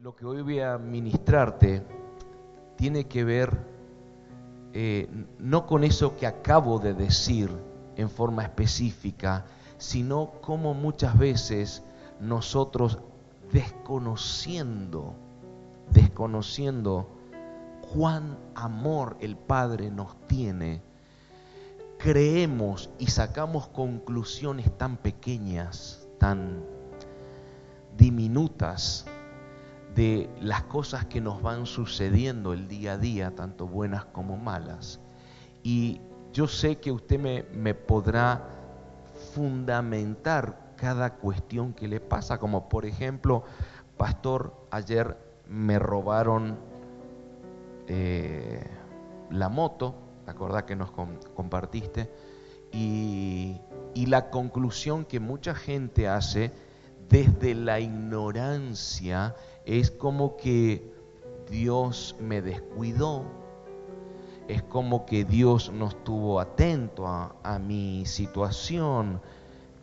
lo que hoy voy a ministrarte tiene que ver eh, no con eso que acabo de decir en forma específica, sino como muchas veces nosotros desconociendo, desconociendo cuán amor el Padre nos tiene, creemos y sacamos conclusiones tan pequeñas, tan diminutas de las cosas que nos van sucediendo el día a día, tanto buenas como malas. Y yo sé que usted me, podrá fundamentar cada cuestión que le pasa, como por ejemplo, pastor, ayer me robaron eh, la moto, ¿te acordás que nos compartiste? Y la conclusión que mucha gente hace desde la ignorancia es como que Dios me descuidó, es como que Dios no estuvo atento a, mi situación,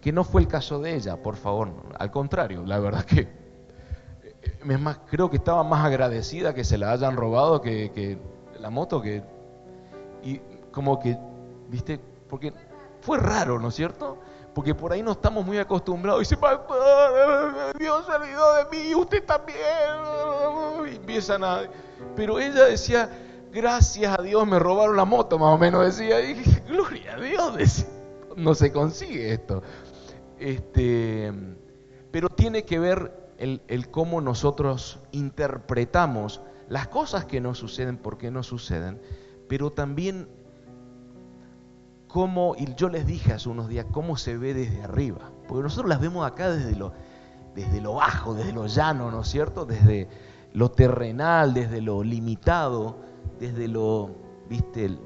que no fue el caso de ella, por favor, al contrario, la verdad que eh, es más, creo que estaba más agradecida que se la hayan robado que, que la moto, que y como que, viste, porque fue raro, ¿no es cierto? Porque por ahí no estamos muy acostumbrados. Dice, pastor, Dios se olvidó de mí, usted también. Y empiezan a... Pero ella decía, gracias a Dios me robaron la moto, más o menos decía. Y gloria a Dios, no se consigue esto. Este, pero tiene que ver el, el cómo nosotros interpretamos las cosas que nos suceden, por qué no suceden, pero también cómo, y yo les dije hace unos días, cómo se ve desde arriba. Porque nosotros las vemos acá desde lo, desde lo bajo, desde lo llano, ¿no es cierto? Desde lo terrenal, desde lo limitado, desde lo, viste,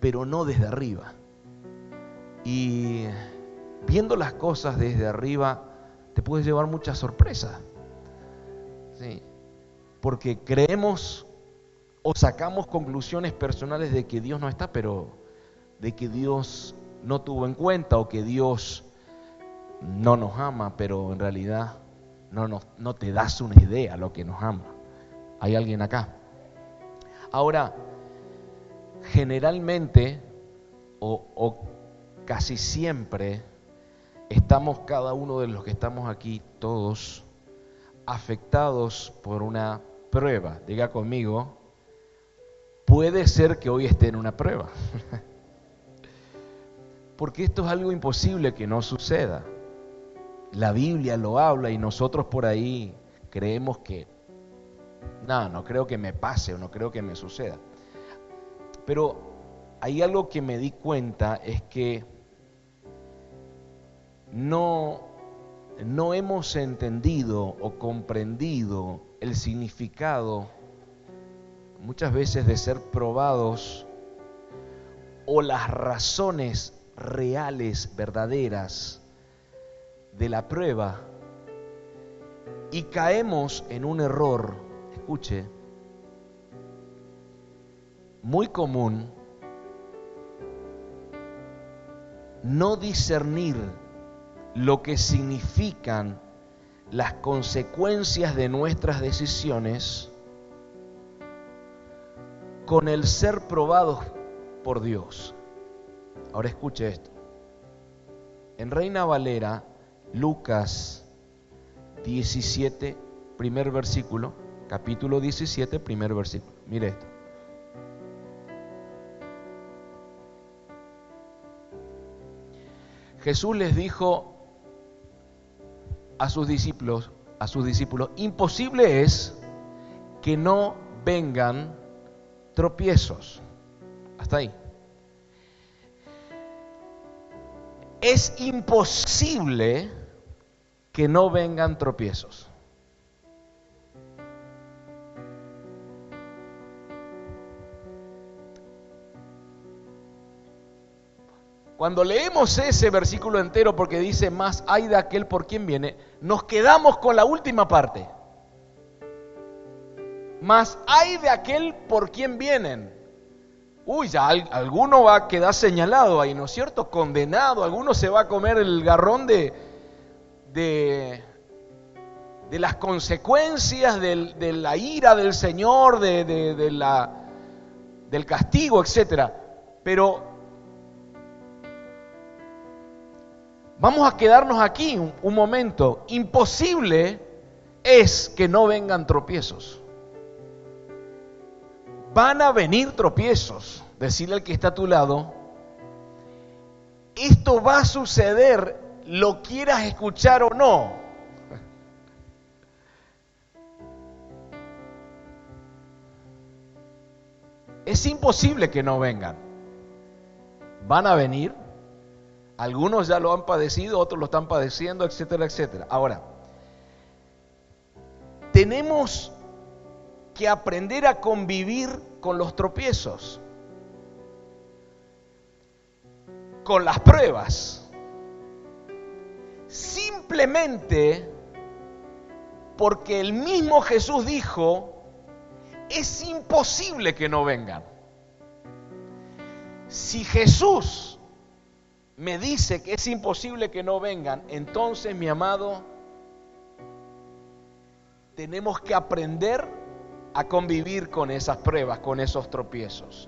pero no desde arriba. Y viendo las cosas desde arriba, te puedes llevar muchas sorpresas. ¿sí? Porque creemos o sacamos conclusiones personales de que Dios no está, pero de que Dios no tuvo en cuenta o que Dios no nos ama, pero en realidad no, te das una idea de lo que nos ama. ¿Hay alguien acá? Ahora, generalmente o, o casi siempre estamos cada uno de los que estamos aquí, todos, afectados por una prueba. Diga conmigo, puede ser que hoy esté en una prueba. porque esto es algo imposible que no suceda. La Biblia lo habla y nosotros por ahí creemos que, no, no creo que me pase o no creo que me suceda. Pero hay algo que me di cuenta es que no, no hemos entendido o comprendido el significado muchas veces de ser probados o las razones reales, verdaderas de la prueba y caemos en un error, escuche, muy común, no discernir lo que significan las consecuencias de nuestras decisiones con el ser probados por Dios. Ahora escuche esto. En Reina Valera, Lucas 17, primer versículo, capítulo 17, primer versículo. Mire esto. Jesús les dijo a sus discípulos, a sus discípulos, imposible es que no vengan tropiezos. Hasta ahí. Es imposible que no vengan tropiezos. Cuando leemos ese versículo entero porque dice más hay de aquel por quien viene, nos quedamos con la última parte. Más hay de aquel por quien vienen uy, ya alguno va a quedar señalado ahí, ¿no es cierto? Condenado, alguno se va a comer el garrón de, de, las consecuencias de la ira del Señor, de, del castigo, etc. Pero vamos a quedarnos aquí un momento. Imposible es que no vengan tropiezos. Van a venir tropiezos. Decirle al que está a tu lado, esto va a suceder, lo quieras escuchar o no. Es imposible que no vengan. Van a venir. Algunos ya lo han padecido, otros lo están padeciendo, etcétera, etcétera. Ahora, tenemos que aprender a convivir con los tropiezos, con las pruebas. Simplemente porque el mismo Jesús dijo, es imposible que no vengan. Si Jesús me dice que es imposible que no vengan, entonces mi amado, tenemos que aprender a convivir con esas pruebas, con esos tropiezos.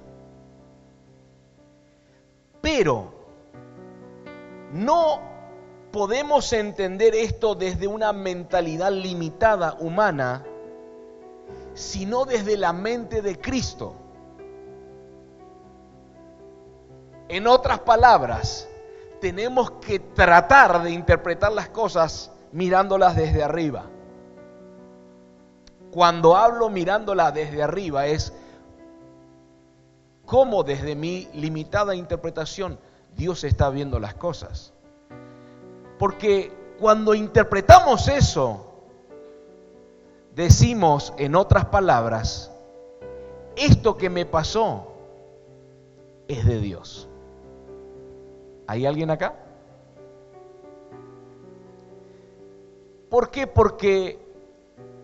Pero no podemos entender esto desde una mentalidad limitada humana, sino desde la mente de Cristo. En otras palabras, tenemos que tratar de interpretar las cosas mirándolas desde arriba. Cuando hablo mirándola desde arriba es cómo desde mi limitada interpretación Dios está viendo las cosas. Porque cuando interpretamos eso, decimos en otras palabras, esto que me pasó es de Dios. ¿Hay alguien acá? ¿Por qué? Porque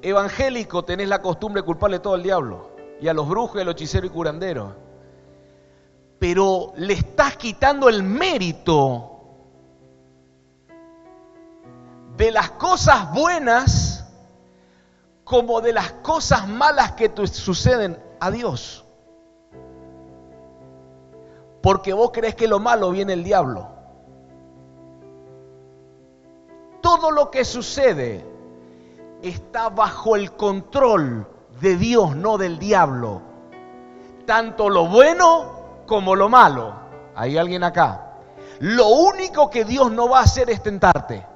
evangélico tenés la costumbre de culparle todo al diablo y a los brujos, y a hechiceros y curanderos. Pero le estás quitando el mérito de las cosas buenas como de las cosas malas que suceden a Dios. Porque vos crees que lo malo viene el diablo. Todo lo que sucede está bajo el control de Dios, no del diablo. Tanto lo bueno como lo malo. ¿Hay alguien acá? Lo único que Dios no va a hacer es tentarte.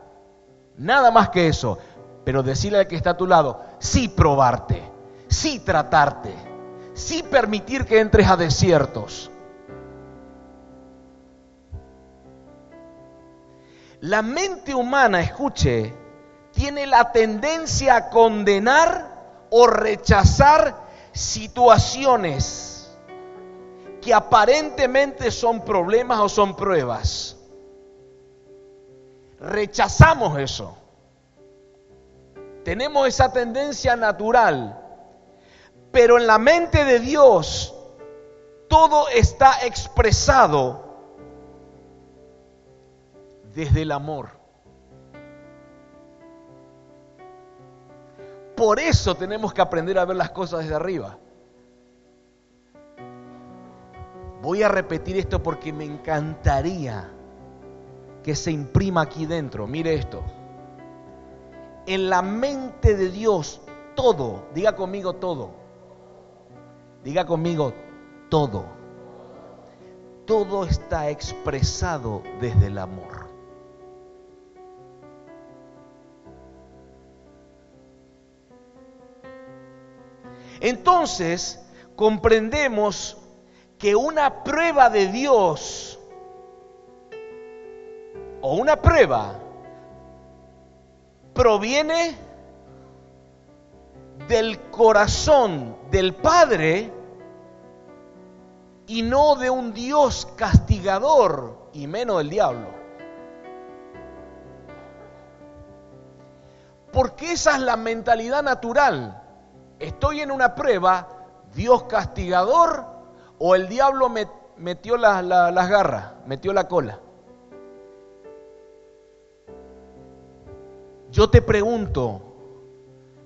Nada más que eso. Pero decirle al que está a tu lado, sí probarte, sí tratarte, sí permitir que entres a desiertos. La mente humana, escuche, tiene la tendencia a condenar o rechazar situaciones que aparentemente son problemas o son pruebas. Rechazamos eso. Tenemos esa tendencia natural. Pero en la mente de Dios todo está expresado desde el amor. Por eso tenemos que aprender a ver las cosas desde arriba. Voy a repetir esto porque me encantaría que se imprima aquí dentro. Mire esto. En la mente de Dios todo, diga conmigo todo. Diga conmigo todo. Todo está expresado desde el amor. Entonces, comprendemos que una prueba de Dios o una prueba proviene del corazón del Padre y no de un Dios castigador y menos del diablo. Porque esa es la mentalidad natural estoy en una prueba, Dios castigador o el diablo me metió las garras, metió la cola. Yo te pregunto,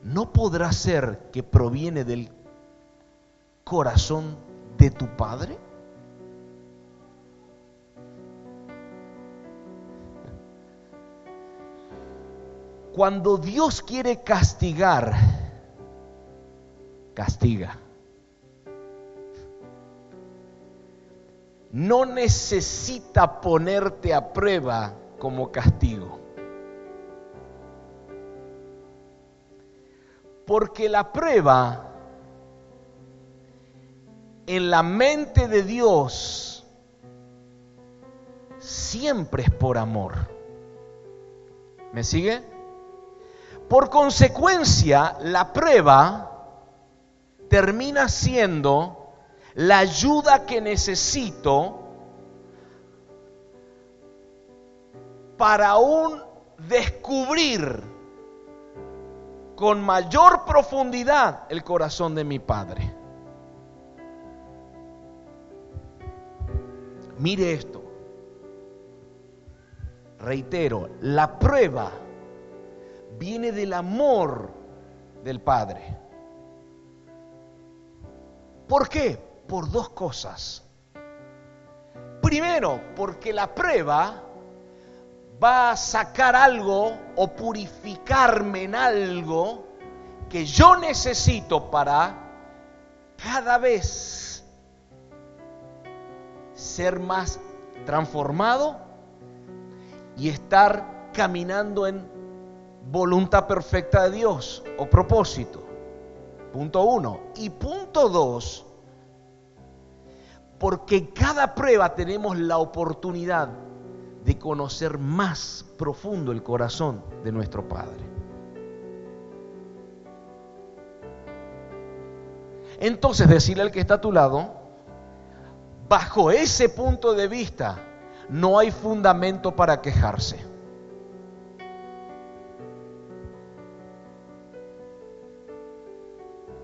¿no podrá ser que proviene del corazón de tu Padre? Cuando Dios quiere castigar, castiga. No necesita ponerte a prueba como castigo. Porque la prueba en la mente de Dios siempre es por amor. ¿Me sigue? Por consecuencia, la prueba termina siendo la ayuda que necesito para aún descubrir con mayor profundidad el corazón de mi Padre. Mire esto. Reitero, la prueba viene del amor del Padre. ¿Por qué? Por dos cosas. Primero, porque la prueba va a sacar algo o purificarme en algo que yo necesito para cada vez ser más transformado y estar caminando en voluntad perfecta de Dios o propósito. Punto uno. Y punto dos, porque cada prueba tenemos la oportunidad de conocer más profundo el corazón de nuestro Padre. Entonces decirle al que está a tu lado, bajo ese punto de vista, no hay fundamento para quejarse.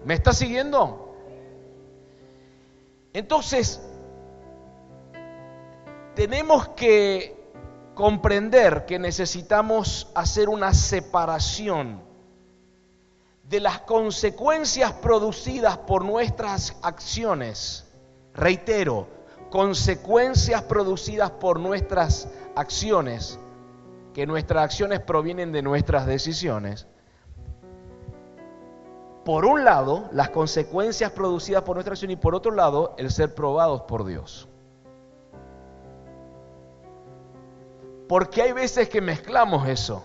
¿Me está siguiendo? Entonces, tenemos que comprender que necesitamos hacer una separación de las consecuencias producidas por nuestras acciones. Reitero, consecuencias producidas por nuestras acciones, que nuestras acciones provienen de nuestras decisiones por un lado, las consecuencias producidas por nuestra acción y por otro lado, el ser probados por Dios. Porque hay veces que mezclamos eso.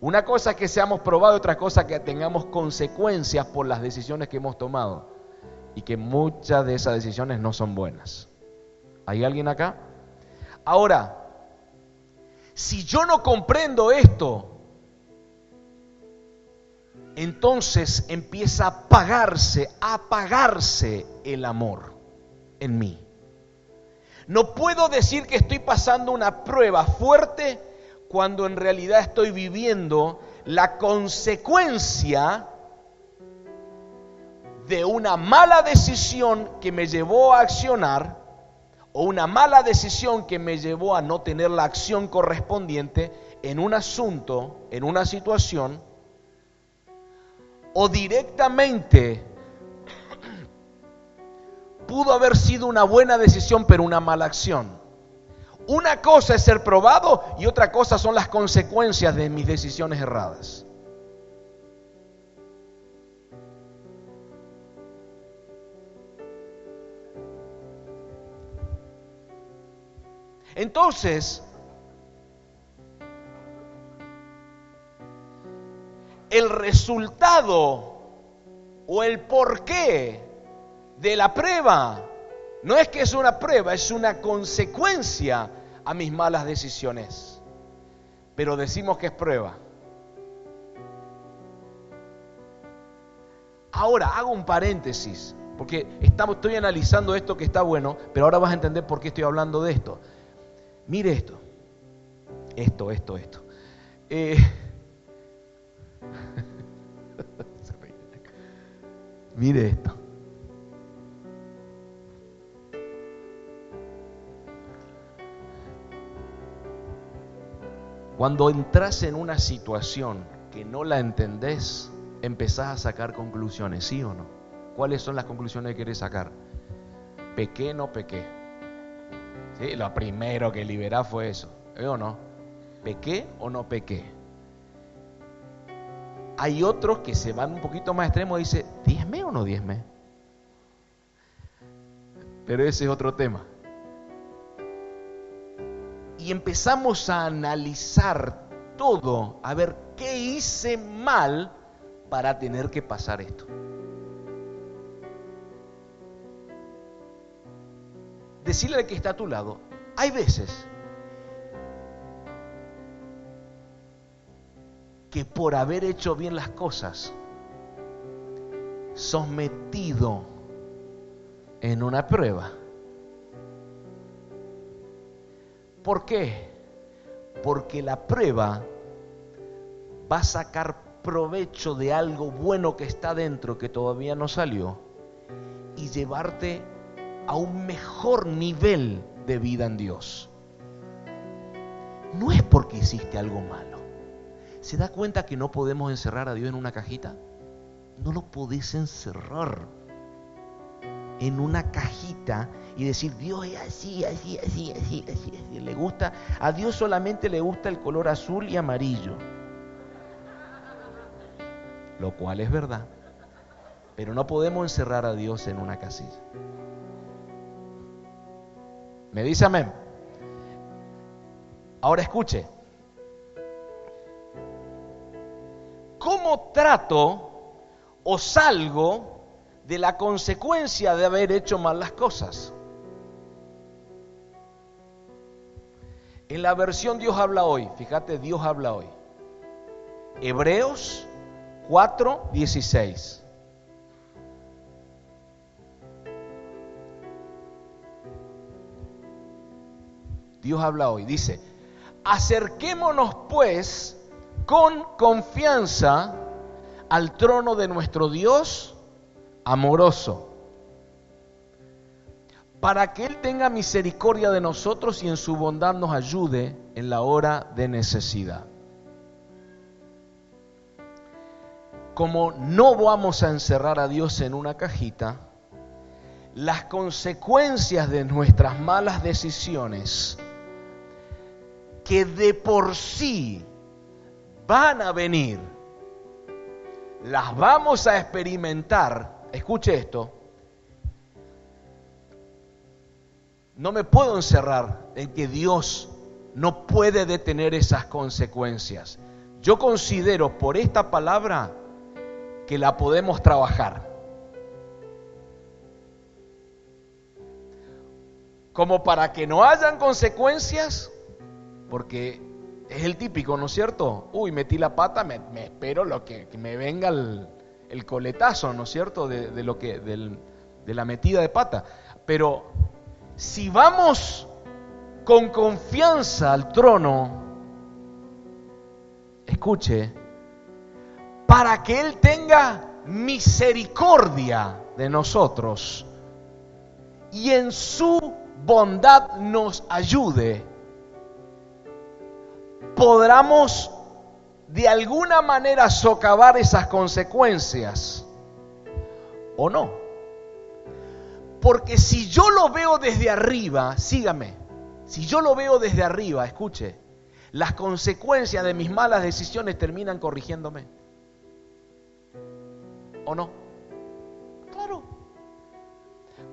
Una cosa es que seamos probados, otra cosa que tengamos consecuencias por las decisiones que hemos tomado. Y que muchas de esas decisiones no son buenas. ¿Hay alguien acá? Ahora, si yo no comprendo esto, entonces empieza a apagarse, a apagarse el amor en mí. No puedo decir que estoy pasando una prueba fuerte cuando en realidad estoy viviendo la consecuencia de una mala decisión que me llevó a accionar o una mala decisión que me llevó a no tener la acción correspondiente en un asunto, en una situación o directamente pudo haber sido una buena decisión pero una mala acción. Una cosa es ser probado y otra cosa son las consecuencias de mis decisiones erradas. Entonces, el resultado o el porqué de la prueba. No es que es una prueba, es una consecuencia a mis malas decisiones. Pero decimos que es prueba. Ahora hago un paréntesis, porque estamos, estoy analizando esto que está bueno, pero ahora vas a entender por qué estoy hablando de esto. Mire esto, esto, esto, esto. Eh, Mire esto. Cuando entras en una situación que no la entendés, empezás a sacar conclusiones, ¿sí o no? ¿Cuáles son las conclusiones que querés sacar? ¿Pequé no pequé? ¿Sí? Lo primero que liberá fue eso, ¿eh o no? ¿Pequé o no pequé? Hay otros que se van un poquito más extremo y dicen, ¿diezme o no diezme? Pero ese es otro tema. Y empezamos a analizar todo, a ver qué hice mal para tener que pasar esto. Decirle al que está a tu lado, hay veces que por haber hecho bien las cosas, sos metido en una prueba. ¿Por qué? Porque la prueba va a sacar provecho de algo bueno que está dentro que todavía no salió y llevarte a un mejor nivel de vida en Dios. No es porque hiciste algo malo. ¿Se da cuenta que no podemos encerrar a Dios en una cajita? No lo podés encerrar en una cajita y decir, Dios es así, así, así, así, así, así. Le gusta, a Dios solamente le gusta el color azul y amarillo. Lo cual es verdad. Pero no podemos encerrar a Dios en una casilla. ¿Me dice amén? Ahora escuche. ¿Cómo trato o salgo de la consecuencia de haber hecho mal las cosas? En la versión Dios habla hoy, fíjate, Dios habla hoy. Hebreos 4, 16. Dios habla hoy, dice, acerquémonos pues con confianza al trono de nuestro Dios amoroso, para que Él tenga misericordia de nosotros y en su bondad nos ayude en la hora de necesidad. Como no vamos a encerrar a Dios en una cajita, las consecuencias de nuestras malas decisiones que de por sí van a venir, las vamos a experimentar. Escuche esto. No me puedo encerrar en que Dios no puede detener esas consecuencias. Yo considero por esta palabra que la podemos trabajar. Como para que no hayan consecuencias, porque es el típico, ¿no es cierto? Uy, metí la pata, me, espero lo que, me venga el, coletazo, ¿no es cierto? De, lo que, de la metida de pata. Pero si vamos con confianza al trono, escuche, para que Él tenga misericordia de nosotros y en su bondad nos ayude podamos de alguna manera socavar esas consecuencias o no. Porque si yo lo veo desde arriba, sígame, si yo lo veo desde arriba, escuche, las consecuencias de mis malas decisiones terminan corrigiéndome. ¿O no? Claro.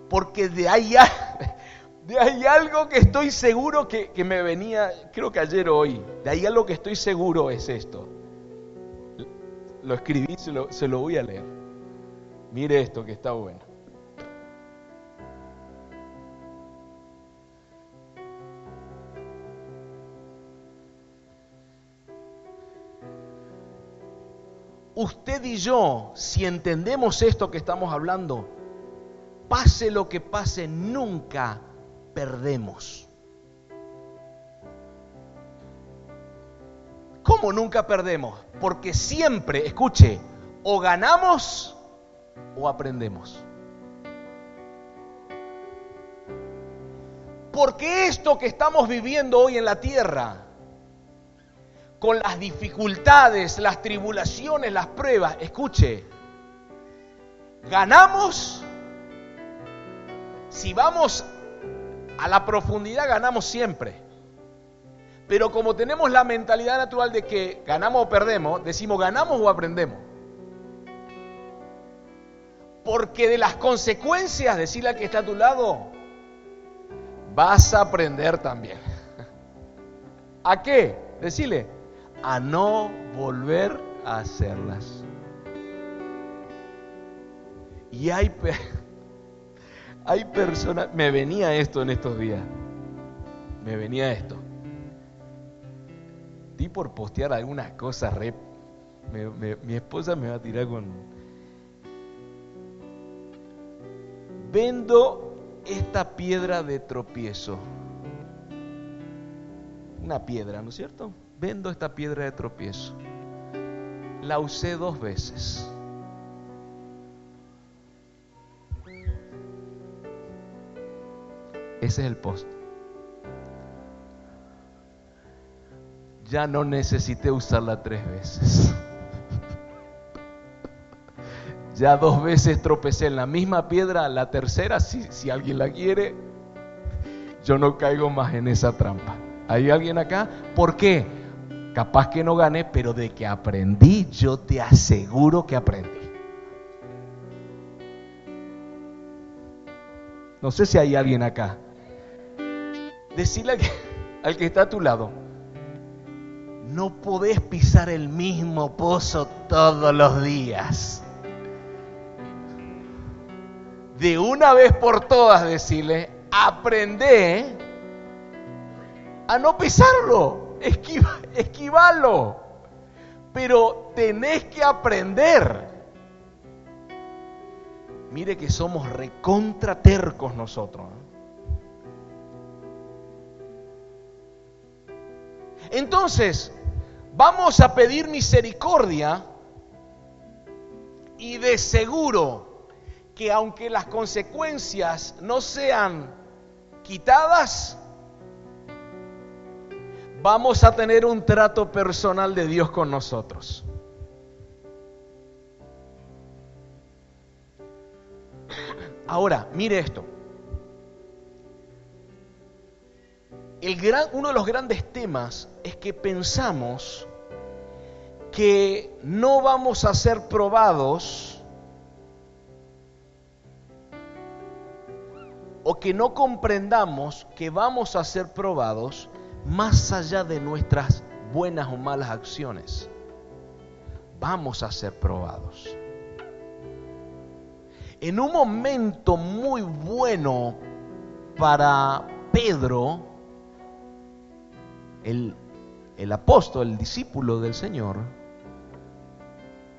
Porque de ahí, de ahí algo que estoy seguro que, me venía, creo que ayer o hoy, de ahí algo que estoy seguro es esto. Lo escribí, se lo, se lo voy a leer. Mire esto que está bueno. Usted y yo, si entendemos esto que estamos hablando, pase lo que pase, nunca perdemos. ¿Cómo nunca perdemos? Porque siempre, escuche, o ganamos o aprendemos. Porque esto que estamos viviendo hoy en la tierra, con las dificultades, las tribulaciones, las pruebas, escuche, ganamos, si vamos a la profundidad ganamos siempre. Pero como tenemos la mentalidad natural de que ganamos o perdemos, decimos ganamos o aprendemos. Porque de las consecuencias, decirle al que está a tu lado, vas a aprender también. ¿A qué? Decirle, a no volver a hacerlas. Y hay, hay personas, me venía esto en estos días, me venía esto. Di por postear algunas cosas, re, mi esposa me va a tirar con... Vendo esta piedra de tropiezo. Una piedra, ¿no es cierto? Vendo esta piedra de tropiezo. La usé dos veces. Ese es el post. Ya no necesité usarla tres veces. Ya dos veces tropecé en la misma piedra, la tercera, si, si alguien la quiere, yo no caigo más en esa trampa. ¿Hay alguien acá? ¿Por qué? Capaz que no gané, pero de que aprendí, yo te aseguro que aprendí. No sé si hay alguien acá. Decirle al que, está a tu lado, no podés pisar el mismo pozo todos los días. De una vez por todas decirle, aprende a no pisarlo, esquiva, esquivalo. Pero tenés que aprender. Mire que somos recontra tercos nosotros. Entonces, vamos a pedir misericordia y de seguro que aunque las consecuencias no sean quitadas, vamos a tener un trato personal de Dios con nosotros. Ahora, mire esto. El gran, uno de los grandes temas es que pensamos que no vamos a ser probados o que no comprendamos que vamos a ser probados más allá de nuestras buenas o malas acciones. Vamos a ser probados. En un momento muy bueno para Pedro, el, apóstol, el discípulo del Señor,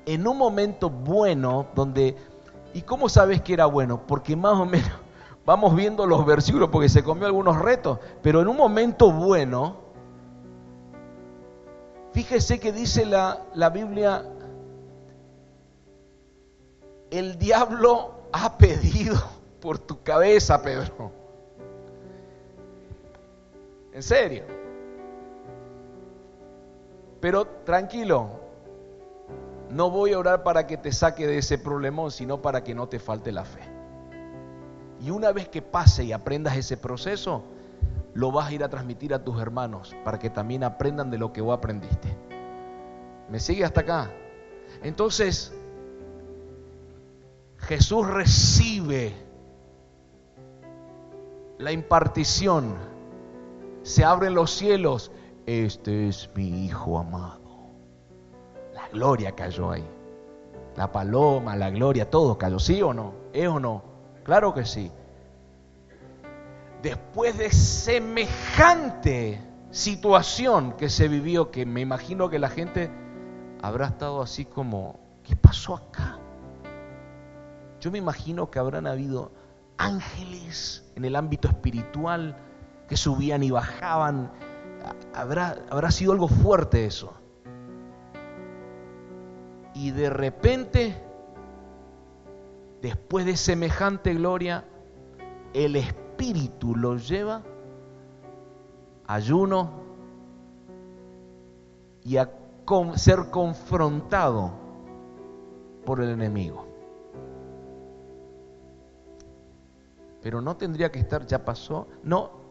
en un momento bueno donde, ¿y cómo sabes que era bueno? Porque más o menos vamos viendo los versículos porque se comió algunos retos, pero en un momento bueno, fíjese que dice la, la Biblia, el diablo ha pedido por tu cabeza, Pedro. En serio. Pero tranquilo, no voy a orar para que te saque de ese problemón, sino para que no te falte la fe. Y una vez que pase y aprendas ese proceso, lo vas a ir a transmitir a tus hermanos para que también aprendan de lo que vos aprendiste. ¿Me sigue hasta acá? Entonces, Jesús recibe la impartición, se abren los cielos este es mi hijo amado. La gloria cayó ahí. La paloma, la gloria, todo cayó. ¿Sí o no? ¿Es o no? Claro que sí. Después de semejante situación que se vivió, que me imagino que la gente habrá estado así como, ¿qué pasó acá? Yo me imagino que habrán habido ángeles en el ámbito espiritual que subían y bajaban habrá, habrá sido algo fuerte eso. Y de repente, después de semejante gloria, el Espíritu lo lleva ayuno, y a ser confrontado por el enemigo. Pero no tendría que estar, ya pasó, no,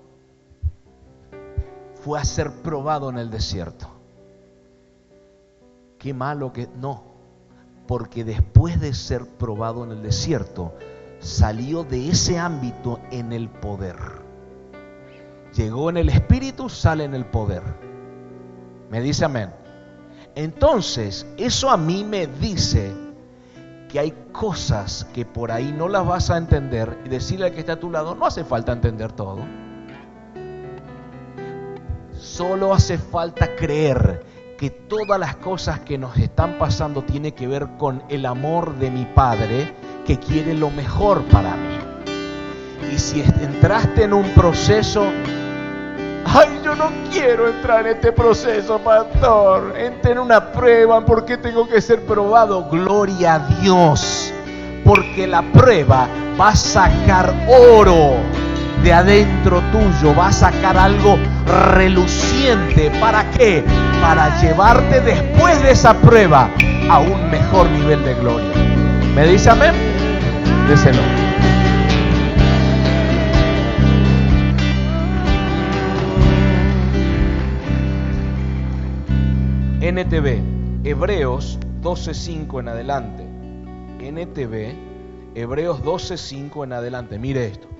fue a ser probado en el desierto. Qué malo que, no, porque después de ser probado en el desierto, salió de ese ámbito en el poder. Llegó en el espíritu, sale en el poder. Me dice amén. Entonces, eso a mí me dice que hay cosas que por ahí no las vas a entender y decirle al que está a tu lado, no hace falta entender todo. Solo hace falta creer que todas las cosas que nos están pasando tiene que ver con el amor de mi Padre que quiere lo mejor para mí. Y si entraste en un proceso, ay, yo no quiero entrar en este proceso, pastor, entré en una prueba, ¿por qué tengo que ser probado? Gloria a Dios, porque la prueba va a sacar oro de adentro tuyo, va a sacar algo reluciente. ¿Para qué? Para llevarte después de esa prueba a un mejor nivel de gloria. ¿Me dice amén? Déselo. NTV, Hebreos 12.5 en adelante. NTV, Hebreos 12.5 en adelante. Mire esto.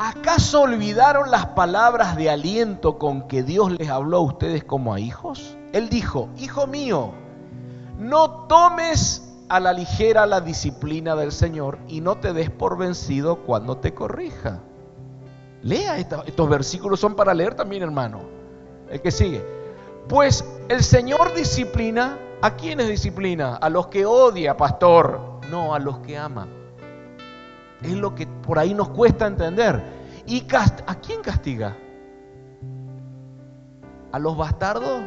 ¿Acaso olvidaron las palabras de aliento con que Dios les habló a ustedes como a hijos? Él dijo, Hijo mío, no tomes a la ligera la disciplina del Señor y no te des por vencido cuando te corrija. Lea estos versículos, son para leer también, hermano. El que sigue. Pues el Señor disciplina, ¿a quiénes disciplina? A los que odia, pastor. No, a los que ama. Es lo que por ahí nos cuesta entender. ¿Y a quién castiga? ¿A los bastardos?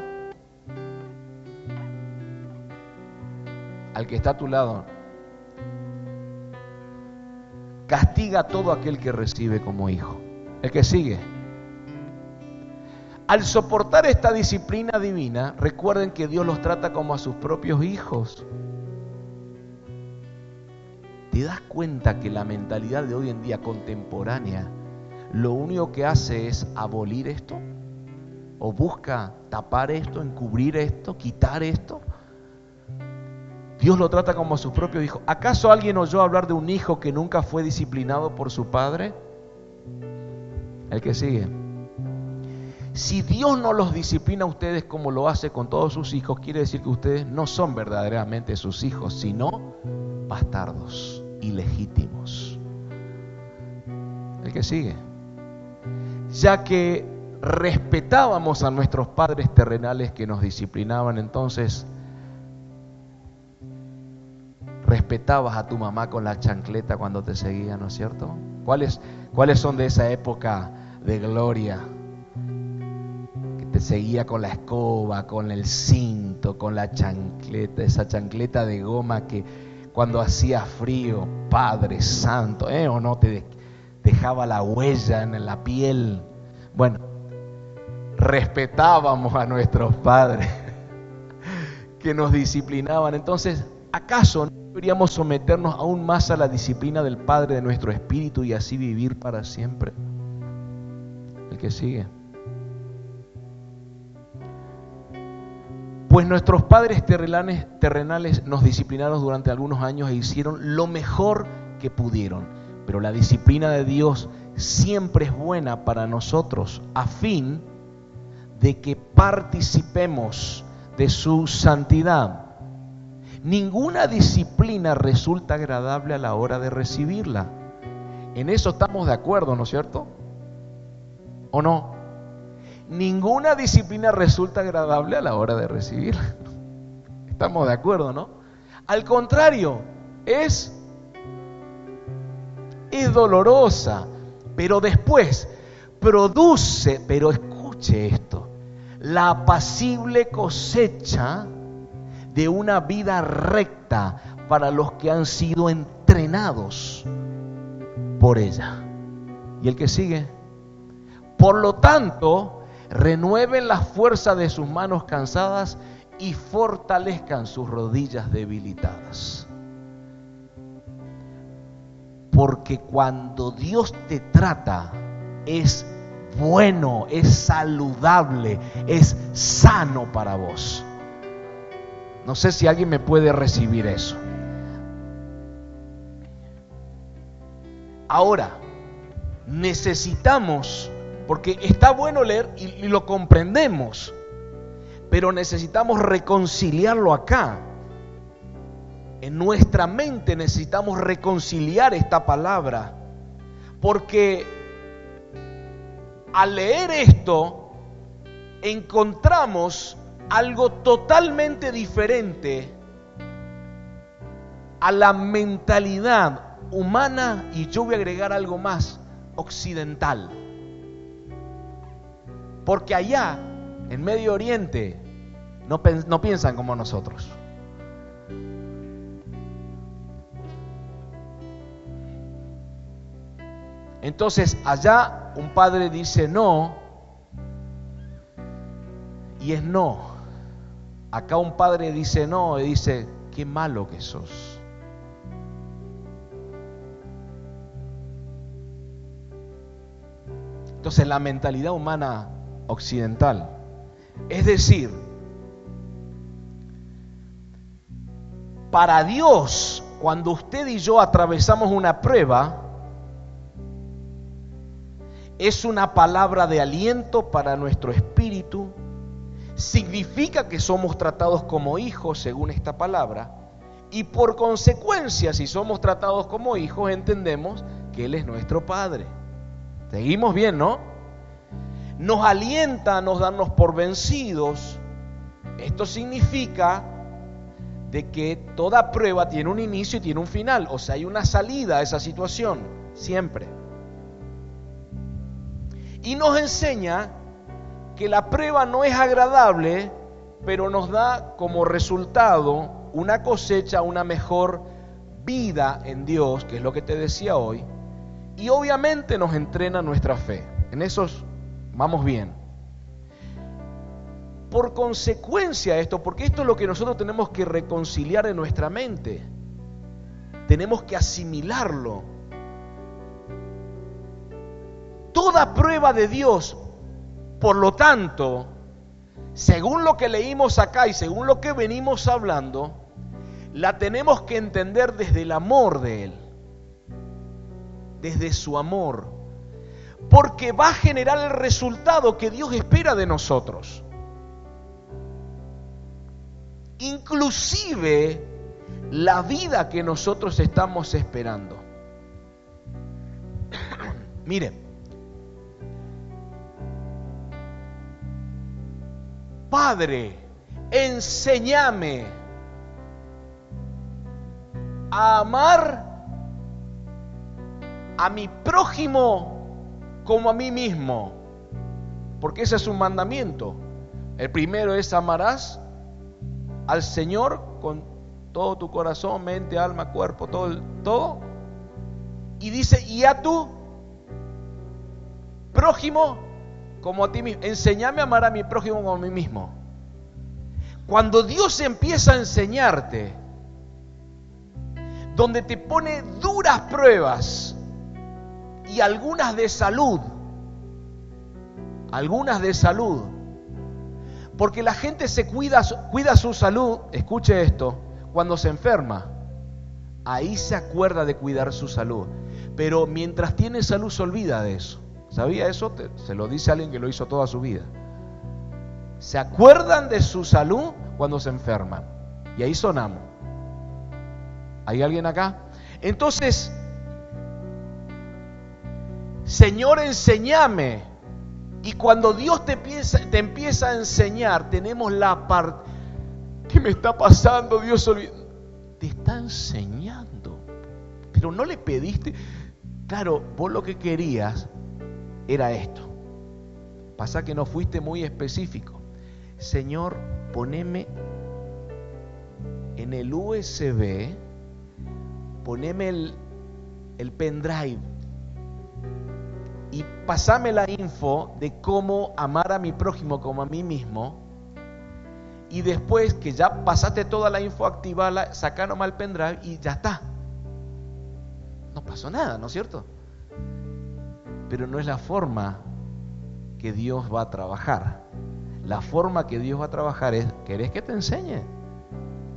al que está a tu lado. Castiga a todo aquel que recibe como hijo. El que sigue. Al soportar esta disciplina divina, recuerden que Dios los trata como a sus propios hijos. ¿Te das cuenta que la mentalidad de hoy en día contemporánea lo único que hace es abolir esto? ¿O busca tapar esto, encubrir esto, quitar esto? Dios lo trata como a su propio hijo. ¿Acaso alguien oyó hablar de un hijo que nunca fue disciplinado por su padre? El que sigue. Si Dios no los disciplina a ustedes como lo hace con todos sus hijos, quiere decir que ustedes no son verdaderamente sus hijos, sino bastardos, ilegítimos. El que sigue. Ya que respetábamos a nuestros padres terrenales que nos disciplinaban, entonces respetabas a tu mamá con la chancleta cuando te seguía, ¿no es cierto? ¿Cuáles, ¿Cuáles son de esa época de gloria? Que te seguía con la escoba, con el cinto, con la chancleta, esa chancleta de goma que cuando hacía frío, Padre Santo, ¿eh? O no te dejaba la huella en la piel. Bueno, respetábamos a nuestros padres que nos disciplinaban. Entonces, ¿acaso no deberíamos someternos aún más a la disciplina del Padre de nuestro espíritu y así vivir para siempre? El que sigue. Pues nuestros padres terrenales, nos disciplinaron durante algunos años e hicieron lo mejor que pudieron. Pero la disciplina de Dios siempre es buena para nosotros a fin de que participemos de su santidad. Ninguna disciplina resulta agradable a la hora de recibirla. En eso estamos de acuerdo, ¿no es cierto? ¿O no? Ninguna disciplina resulta agradable a la hora de recibirla. Estamos de acuerdo, ¿no? Al contrario, es es dolorosa, pero después produce, pero escuche esto, la apacible cosecha de una vida recta para los que han sido entrenados por ella. Y el que sigue. Por lo tanto, renueven la fuerza de sus manos cansadas y fortalezcan sus rodillas debilitadas. Porque cuando Dios te trata es bueno, es saludable, es sano para vos. No sé si alguien me puede recibir eso. Ahora, necesitamos, porque está bueno leer y, lo comprendemos, pero necesitamos reconciliarlo acá. En nuestra mente necesitamos reconciliar esta palabra, porque al leer esto encontramos algo totalmente diferente a la mentalidad humana y yo voy a agregar algo más, occidental. Porque allá, en Medio Oriente, no, piensan como nosotros. Entonces allá un padre dice no y es no. Acá un padre dice no y dice, qué malo que sos. Entonces la mentalidad humana occidental, es decir, para Dios, cuando usted y yo atravesamos una prueba, es una palabra de aliento para nuestro espíritu, significa que somos tratados como hijos según esta palabra, y por consecuencia, si somos tratados como hijos, entendemos que Él es nuestro Padre. Seguimos bien, ¿no? Nos alienta a nos darnos por vencidos. Esto significa de que toda prueba tiene un inicio y tiene un final. O sea, hay una salida a esa situación, siempre. Y nos enseña que la prueba no es agradable, pero nos da como resultado una cosecha, una mejor vida en Dios, que es lo que te decía hoy, y obviamente nos entrena nuestra fe. En esos vamos bien. Por consecuencia esto, porque esto es lo que nosotros tenemos que reconciliar en nuestra mente, tenemos que asimilarlo. Toda prueba de Dios, por lo tanto, según lo que leímos acá y según lo que venimos hablando, la tenemos que entender desde el amor de Él desde su amor, porque va a generar el resultado que Dios espera de nosotros. Inclusive la vida que nosotros estamos esperando. Miren, Padre, enséñame a amar a mi prójimo como a mí mismo. Porque ese es un mandamiento. El primero es amarás al Señor con todo tu corazón, mente, alma, cuerpo, todo, todo. Y dice, y a tu prójimo como a ti mismo. Enseñame a amar a mi prójimo como a mí mismo. Cuando Dios empieza a enseñarte, donde te pone duras pruebas, y algunas de salud. Algunas de salud. Porque la gente se cuida, su salud, escuche esto, cuando se enferma. Ahí se acuerda de cuidar su salud. Pero mientras tiene salud se olvida de eso. ¿Sabía eso? Se lo dice alguien que lo hizo toda su vida. Se acuerdan de su salud cuando se enferman. Y ahí sonamos. ¿Hay alguien acá? Entonces, Señor, enséñame. Y cuando Dios te, te empieza a enseñar, tenemos la parte, ¿qué me está pasando? Dios te está enseñando. Pero no le pediste, claro, vos lo que querías era esto. Pasa que no fuiste muy específico. Señor, poneme en el USB, poneme el, el pendrive y pasame la info de cómo amar a mi prójimo como a mí mismo. Y después que ya pasaste toda la info, activala, saca nomás el pendrive y ya está. No pasó nada, ¿no es cierto? Pero no es la forma que Dios va a trabajar. La forma que Dios va a trabajar es, ¿querés que te enseñe?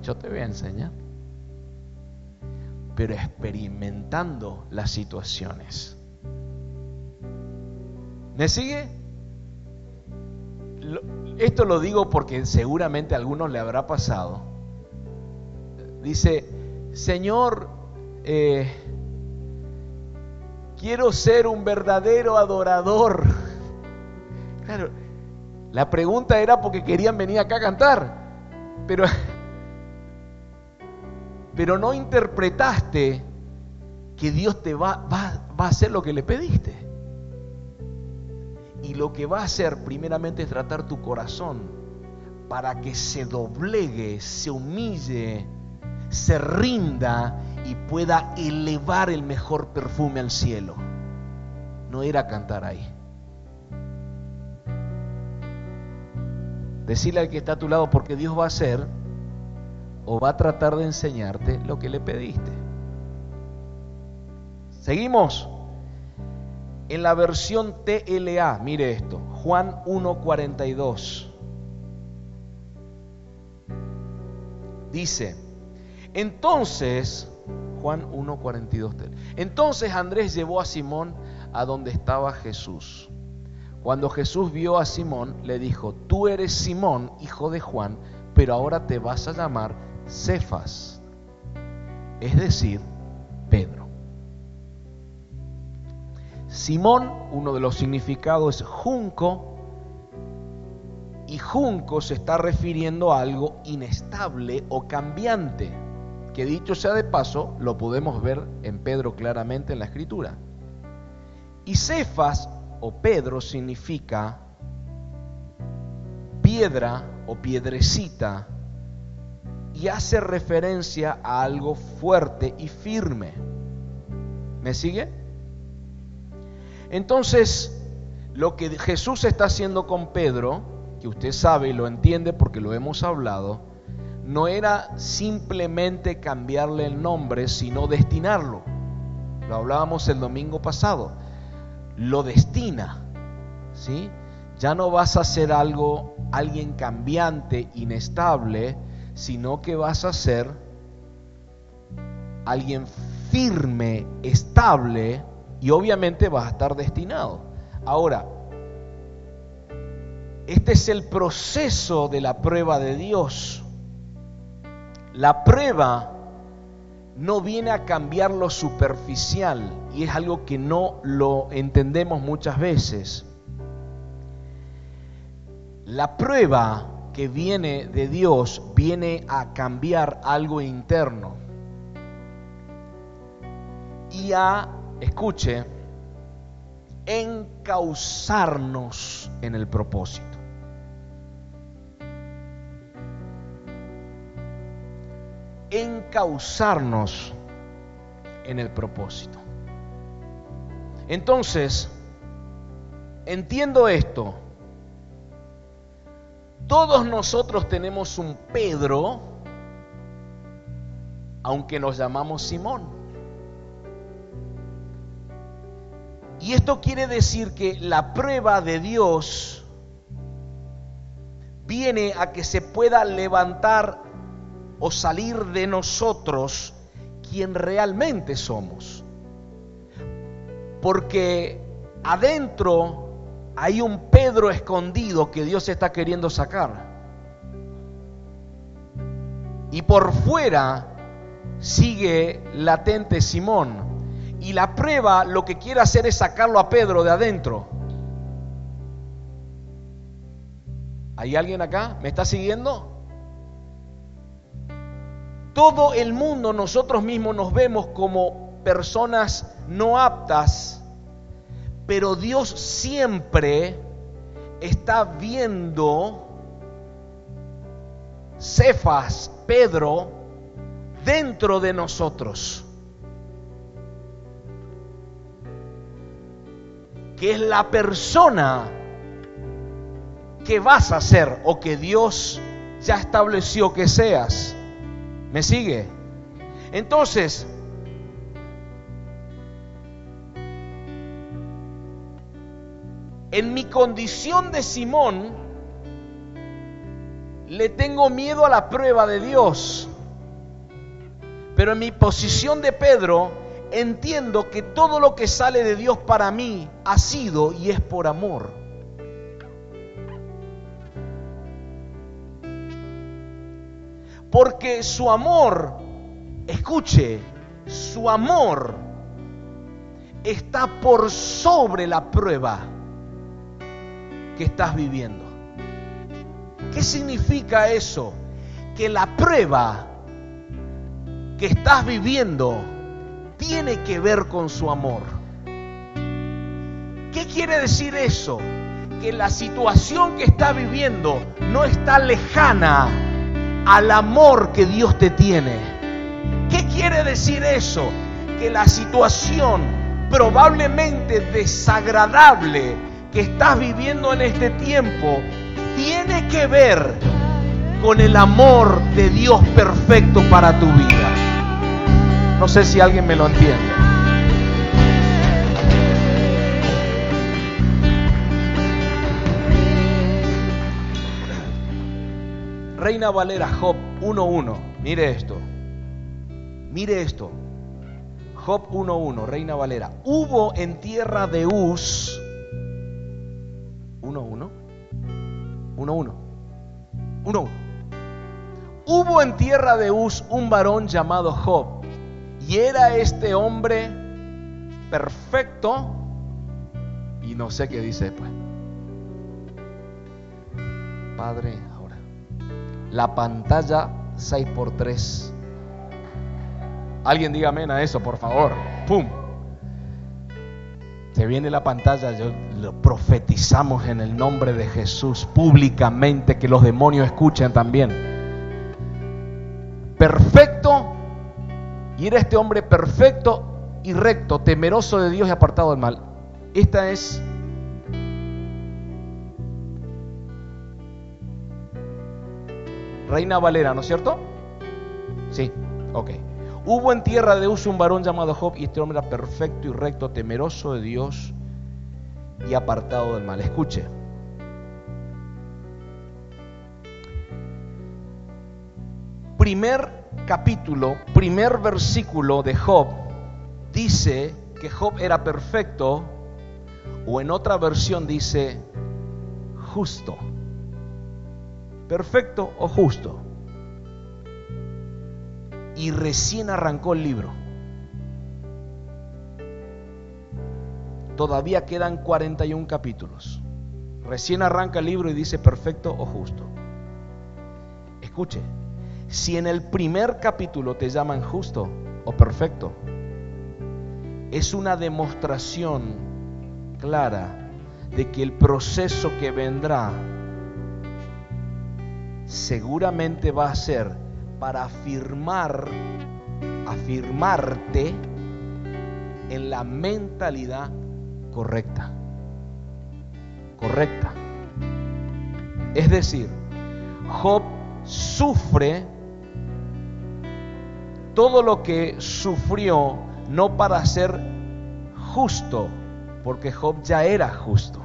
Yo te voy a enseñar. Pero experimentando las situaciones. ¿Me sigue? Esto lo digo porque seguramente a algunos le habrá pasado. Dice, Señor, eh, quiero ser un verdadero adorador. Claro, la pregunta era porque querían venir acá a cantar, pero, pero no interpretaste que Dios te va, va, va a hacer lo que le pediste. Y lo que va a hacer primeramente es tratar tu corazón para que se doblegue, se humille, se rinda y pueda elevar el mejor perfume al cielo. No era cantar ahí. Decirle al que está a tu lado porque Dios va a hacer o va a tratar de enseñarte lo que le pediste. Seguimos. En la versión TLA, mire esto, Juan 1.42. Dice, entonces, Juan 1.42, entonces Andrés llevó a Simón a donde estaba Jesús. Cuando Jesús vio a Simón, le dijo, tú eres Simón, hijo de Juan, pero ahora te vas a llamar Cefas, es decir, Pedro. Simón, uno de los significados es junco, y junco se está refiriendo a algo inestable o cambiante, que dicho sea de paso, lo podemos ver en Pedro claramente en la escritura. Y Cefas o Pedro significa piedra o piedrecita y hace referencia a algo fuerte y firme. ¿Me sigue? Entonces, lo que Jesús está haciendo con Pedro, que usted sabe y lo entiende porque lo hemos hablado, no era simplemente cambiarle el nombre, sino destinarlo. Lo hablábamos el domingo pasado. Lo destina, ¿sí? Ya no vas a ser algo, alguien cambiante, inestable, sino que vas a ser alguien firme, estable, y obviamente vas a estar destinado. Ahora, este es el proceso de la prueba de Dios. La prueba no viene a cambiar lo superficial y es algo que no lo entendemos muchas veces. La prueba que viene de Dios viene a cambiar algo interno y a escuche, encauzarnos en el propósito. Encauzarnos en el propósito. Entonces, entiendo esto. Todos nosotros tenemos un Pedro, aunque nos llamamos Simón. Y esto quiere decir que la prueba de Dios viene a que se pueda levantar o salir de nosotros quien realmente somos. Porque adentro hay un Pedro escondido que Dios está queriendo sacar. Y por fuera sigue latente Simón y la prueba lo que quiere hacer es sacarlo a Pedro de adentro. ¿Hay alguien acá? ¿Me está siguiendo? Todo el mundo, nosotros mismos nos vemos como personas no aptas, pero Dios siempre está viendo Cefas, Pedro, dentro de nosotros. Que es la persona que vas a ser o que Dios ya estableció que seas. ¿Me sigue? Entonces, en mi condición de Simón, le tengo miedo a la prueba de Dios. Pero en mi posición de Pedro, entiendo que todo lo que sale de Dios para mí ha sido y es por amor. Porque su amor, escuche, su amor está por sobre la prueba que estás viviendo. ¿Qué significa eso? Que la prueba que estás viviendo tiene que ver con su amor. ¿Qué quiere decir eso? Que la situación que estás viviendo no está lejana al amor que Dios te tiene. ¿Qué quiere decir eso? Que la situación probablemente desagradable que estás viviendo en este tiempo tiene que ver con el amor de Dios perfecto para tu vida. No sé si alguien me lo entiende. Reina Valera, Job 1.1. Mire esto. Mire esto. Job 1.1, Reina Valera. Hubo en tierra de Uz. 1.1. 1.1. 1.1. Hubo en tierra de Uz un varón llamado Job. Y era este hombre perfecto. Y no sé qué dice después. Padre, ahora. La pantalla 6x3. Alguien diga amén a eso, por favor. ¡Pum! Se viene la pantalla, yo, lo profetizamos en el nombre de Jesús públicamente, que los demonios escuchen también. Perfecto y era este hombre perfecto y recto, temeroso de Dios y apartado del mal. Esta es Reina Valera, ¿no es cierto? Sí, ok. Hubo en tierra de Uz un varón llamado Job y este hombre era perfecto y recto, temeroso de Dios y apartado del mal. Escuche. Primer capítulo, primer versículo de Job, dice que Job era perfecto, o en otra versión dice justo. Perfecto o justo. Y recién arrancó el libro. Todavía quedan 41 capítulos. Recién arranca el libro y dice perfecto o justo. Escuche, si en el primer capítulo te llaman justo o perfecto, es una demostración clara de que el proceso que vendrá seguramente va a ser para afirmar, afirmarte en la mentalidad correcta. Correcta. Es decir, Job sufre todo lo que sufrió no para ser justo, porque Job ya era justo.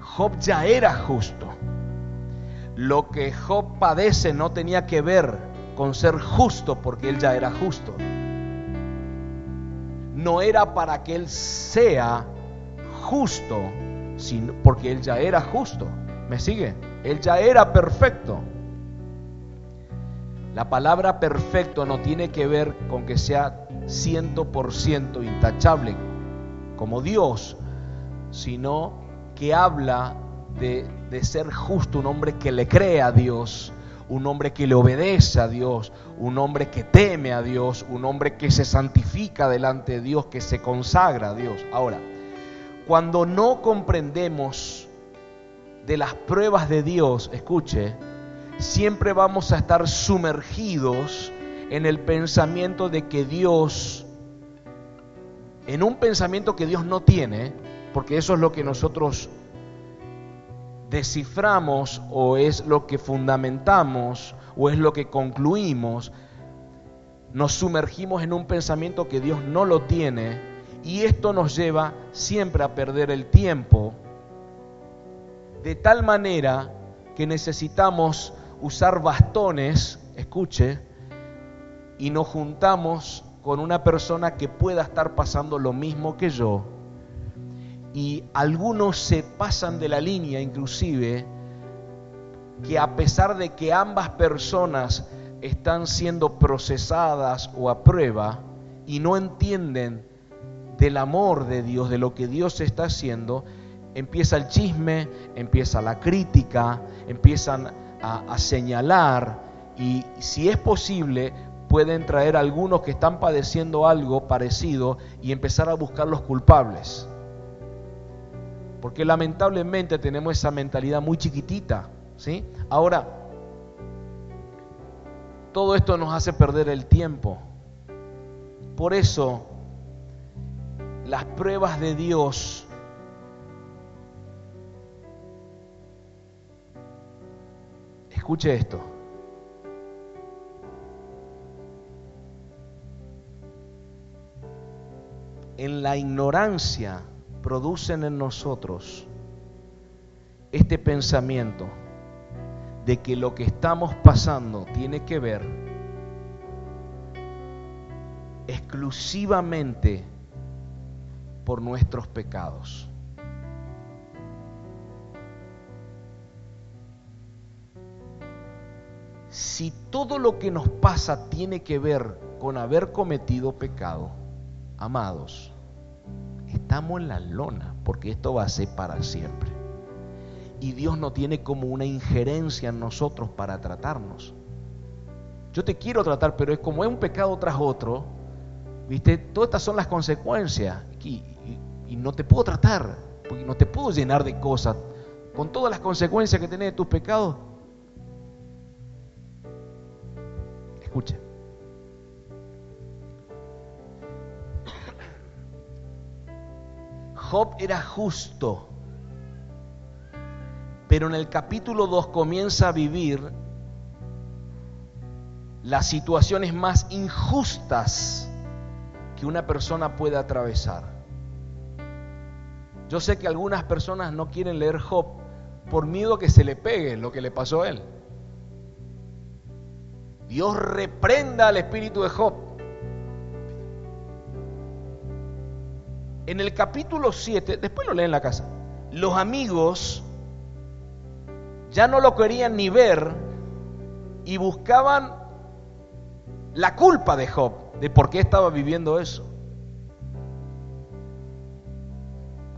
Job ya era justo. Lo que Job padece no tenía que ver con ser justo porque él ya era justo. No era para que él sea justo, sino porque él ya era justo. ¿Me sigue? Él ya era perfecto. La palabra perfecto no tiene que ver con que sea ciento por ciento intachable como Dios, sino que habla de, de, ser justo, un hombre que le cree a Dios, un hombre que le obedece a Dios, un hombre que teme a Dios, un hombre que se santifica delante de Dios, que se consagra a Dios. Ahora, cuando no comprendemos de las pruebas de Dios, escuche, siempre vamos a estar sumergidos en el pensamiento de que Dios en un pensamiento que Dios no tiene, porque eso es lo que nosotros desciframos o es lo que fundamentamos o es lo que concluimos, nos sumergimos en un pensamiento que Dios no lo tiene y esto nos lleva siempre a perder el tiempo de tal manera que necesitamos usar bastones, escuche, y nos juntamos con una persona que pueda estar pasando lo mismo que yo. Y algunos se pasan de la línea inclusive que a pesar de que ambas personas están siendo procesadas o a prueba y no entienden del amor de Dios, de lo que Dios está haciendo, empieza el chisme, empieza la crítica, empiezan a, señalar y si es posible pueden traer a algunos que están padeciendo algo parecido y empezar a buscar los culpables. Porque lamentablemente tenemos esa mentalidad muy chiquitita, ¿sí? Ahora, todo esto nos hace perder el tiempo. Por eso, las pruebas de Dios escuche esto. en la ignorancia producen en nosotros este pensamiento de que lo que estamos pasando tiene que ver exclusivamente por nuestros pecados. Si todo lo que nos pasa tiene que ver con haber cometido pecado, amados, estamos en la lona, porque esto va a ser para siempre. Y Dios no tiene como una injerencia en nosotros para tratarnos. Yo te quiero tratar, pero es como es un pecado tras otro, ¿viste? Todas estas son las consecuencias. Y, y no te puedo tratar, porque no te puedo llenar de cosas. Con todas las consecuencias que tenés de tus pecados. Escucha. Job era justo, pero en el capítulo 2 comienza a vivir las situaciones más injustas que una persona puede atravesar. Yo sé que algunas personas no quieren leer Job por miedo a que se le pegue lo que le pasó a él. Dios reprenda al espíritu de Job. en el capítulo 7, después lo leen en la casa, los amigos ya no lo querían ni ver y buscaban la culpa de Job, de por qué estaba viviendo eso.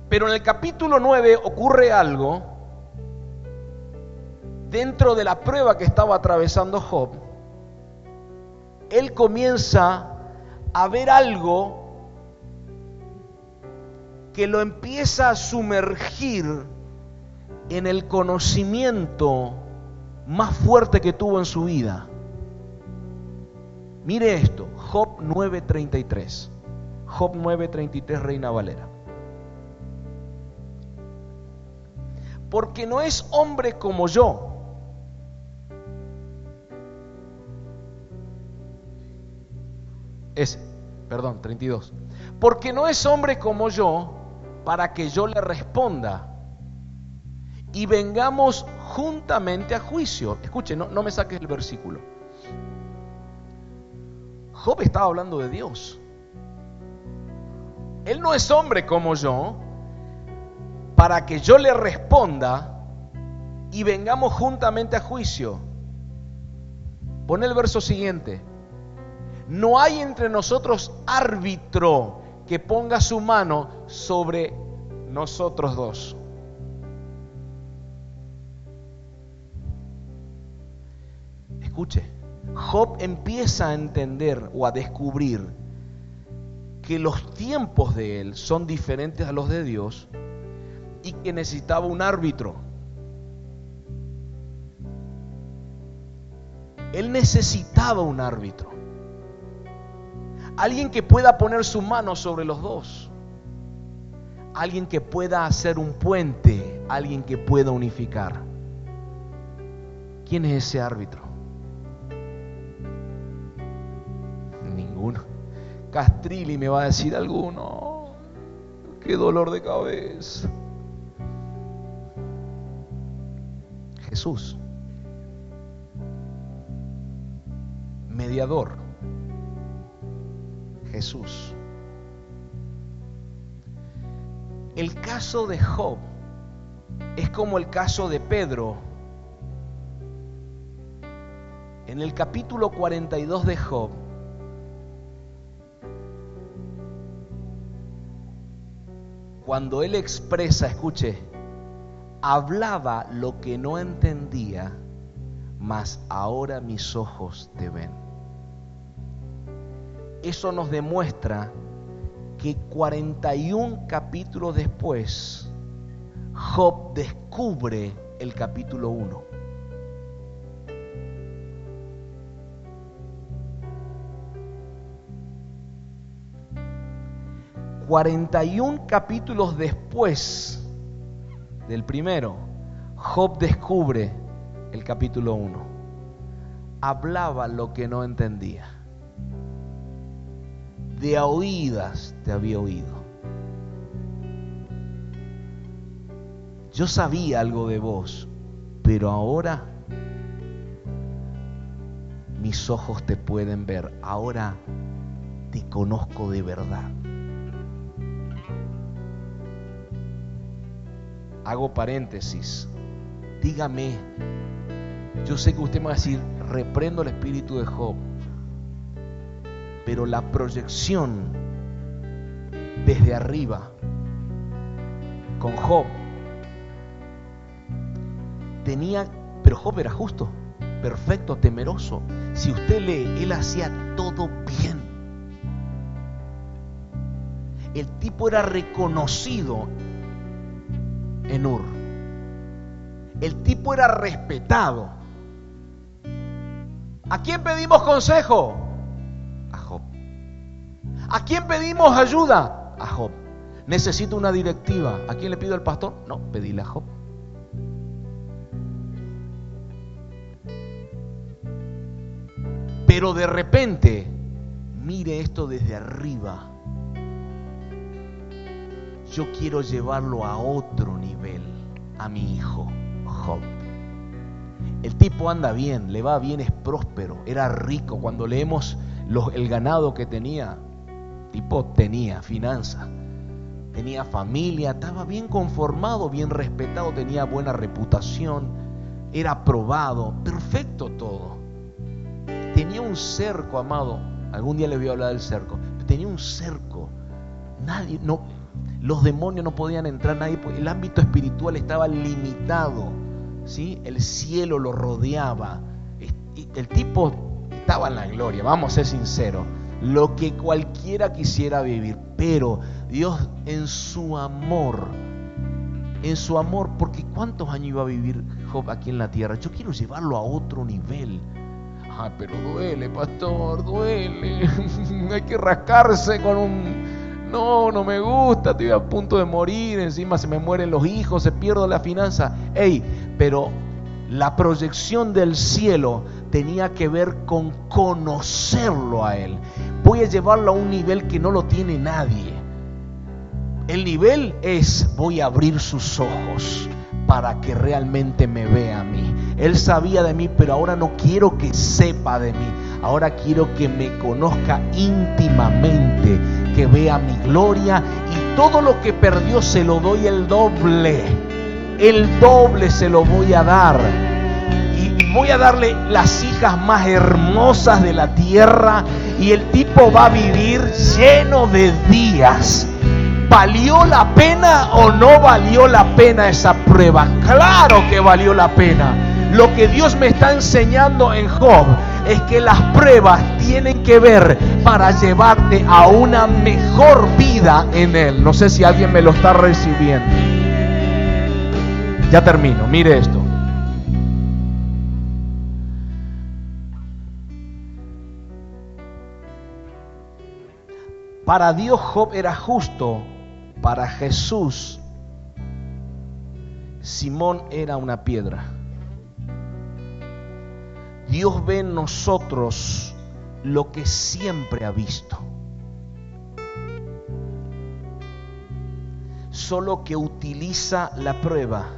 Pero en el capítulo 9 ocurre algo dentro de la prueba que estaba atravesando Job. Él comienza a ver algo que lo empieza a sumergir en el conocimiento más fuerte que tuvo en su vida. Mire esto, Job 9:33. Job 9:33, Reina Valera. Porque no es hombre como yo. Ese, perdón, 32. Porque no es hombre como yo para que yo le responda y vengamos juntamente a juicio. Escuche, no, no me saques el versículo. Job estaba hablando de Dios. Él no es hombre como yo para que yo le responda y vengamos juntamente a juicio. Pon el verso siguiente. No hay entre nosotros árbitro que ponga su mano sobre nosotros dos. Escuche, Job empieza a entender o a descubrir que los tiempos de él son diferentes a los de Dios y que necesitaba un árbitro. Él necesitaba un árbitro. Alguien que pueda poner su mano sobre los dos. Alguien que pueda hacer un puente. Alguien que pueda unificar. ¿Quién es ese árbitro? Ninguno. Castrilli me va a decir alguno. Qué dolor de cabeza. Jesús. Mediador. Jesús. El caso de Job es como el caso de Pedro. En el capítulo 42 de Job, cuando él expresa, escuche, hablaba lo que no entendía, mas ahora mis ojos te ven. Eso nos demuestra que 41 capítulos después, Job descubre el capítulo 1. ...41 capítulos después del primero, Job descubre el capítulo 1. Hablaba lo que no entendía. De oídas te había oído. Yo sabía algo de vos, pero ahora mis ojos te pueden ver. Ahora te conozco de verdad. hago paréntesis, dígame, yo sé que usted me va a decir, reprendo el espíritu de Job, pero la proyección desde arriba con Job tenía, pero Job era justo, perfecto, temeroso. Si usted lee, él hacía todo bien. El tipo era reconocido en Ur. El tipo era respetado. ¿A quién pedimos consejo? A Job. ¿A quién pedimos ayuda? A Job. Necesito una directiva. ¿A quién le pido al pastor? No, pedíle a Job. Pero de repente, mire esto desde arriba yo quiero llevarlo a otro nivel, a mi hijo Job. El tipo anda bien, le va bien, es próspero, era rico. Cuando leemos el ganado que tenía, tipo tenía finanza, tenía familia, estaba bien conformado, bien respetado, tenía buena reputación, era aprobado, perfecto todo. Tenía un cerco, amado. Algún día le voy a hablar del cerco. Tenía un cerco. Nadie, no, los demonios no podían entrar nadie, el ámbito espiritual estaba limitado. ¿sí? El cielo lo rodeaba. El tipo en la gloria, vamos a ser sinceros. Lo que cualquiera quisiera vivir. Pero Dios en su amor, en su amor, porque ¿cuántos años iba a vivir Job aquí en la tierra? Yo quiero llevarlo a otro nivel. Ah, pero duele, pastor, duele. Hay que rascarse con un no, no me gusta, estoy a punto de morir, encima se me mueren los hijos, se pierde la finanza. Ey, pero la proyección del cielo tenía que ver con conocerlo a Él. Voy a llevarlo a un nivel que no lo tiene nadie. El nivel es, voy a abrir sus ojos para que realmente me vea a mí. Él sabía de mí, pero ahora no quiero que sepa de mí. Ahora quiero que me conozca íntimamente que vea mi gloria y todo lo que perdió se lo doy el doble. El doble se lo voy a dar. Voy a darle las hijas más hermosas de la tierra y el tipo va a vivir lleno de días. ¿Valió la pena o no valió la pena esa prueba? Claro que valió la pena. Lo que Dios me está enseñando en Job es que las pruebas tienen que ver para llevarte a una mejor vida en Él. No sé si alguien me lo está recibiendo. Ya termino, mire esto. Para Dios Job era justo, para Jesús Simón era una piedra. Dios ve en nosotros lo que siempre ha visto. Solo que utiliza la prueba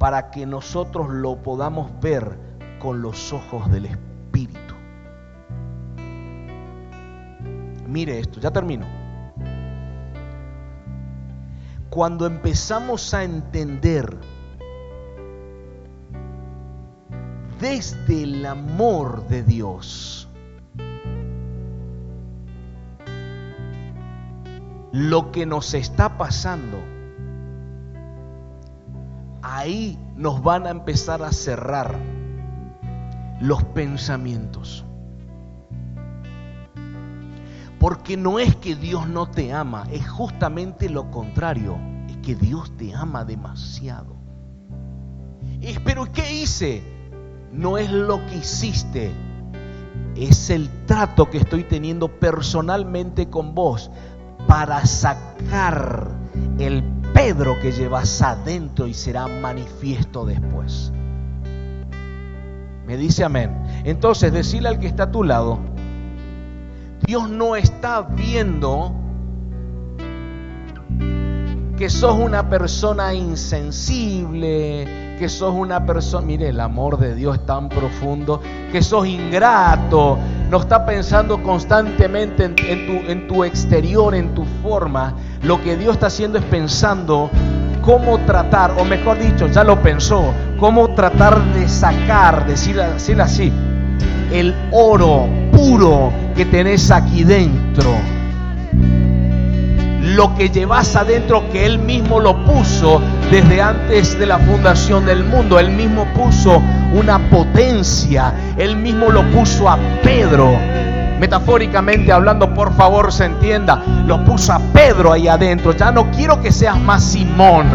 para que nosotros lo podamos ver con los ojos del Espíritu. Mire esto, ya termino. Cuando empezamos a entender desde el amor de Dios lo que nos está pasando, ahí nos van a empezar a cerrar los pensamientos. Porque no es que Dios no te ama, es justamente lo contrario, es que Dios te ama demasiado. Pero ¿qué hice? No es lo que hiciste, es el trato que estoy teniendo personalmente con vos para sacar el Pedro que llevas adentro y será manifiesto después. Me dice amén. Entonces, decirle al que está a tu lado, Dios no está viendo que sos una persona insensible, que sos una persona, mire, el amor de Dios es tan profundo, que sos ingrato, no está pensando constantemente en, tu, en tu exterior, en tu forma. Lo que Dios está haciendo es pensando cómo tratar, o mejor dicho, ya lo pensó, cómo tratar de sacar, decir, decir así, el oro puro que tenés aquí dentro. Lo que llevas adentro que Él mismo lo puso desde antes de la fundación del mundo. Él mismo puso una potencia. Él mismo lo puso a Pedro. Metafóricamente hablando, por favor se entienda. Lo puso a Pedro ahí adentro. Ya no quiero que seas más Simón.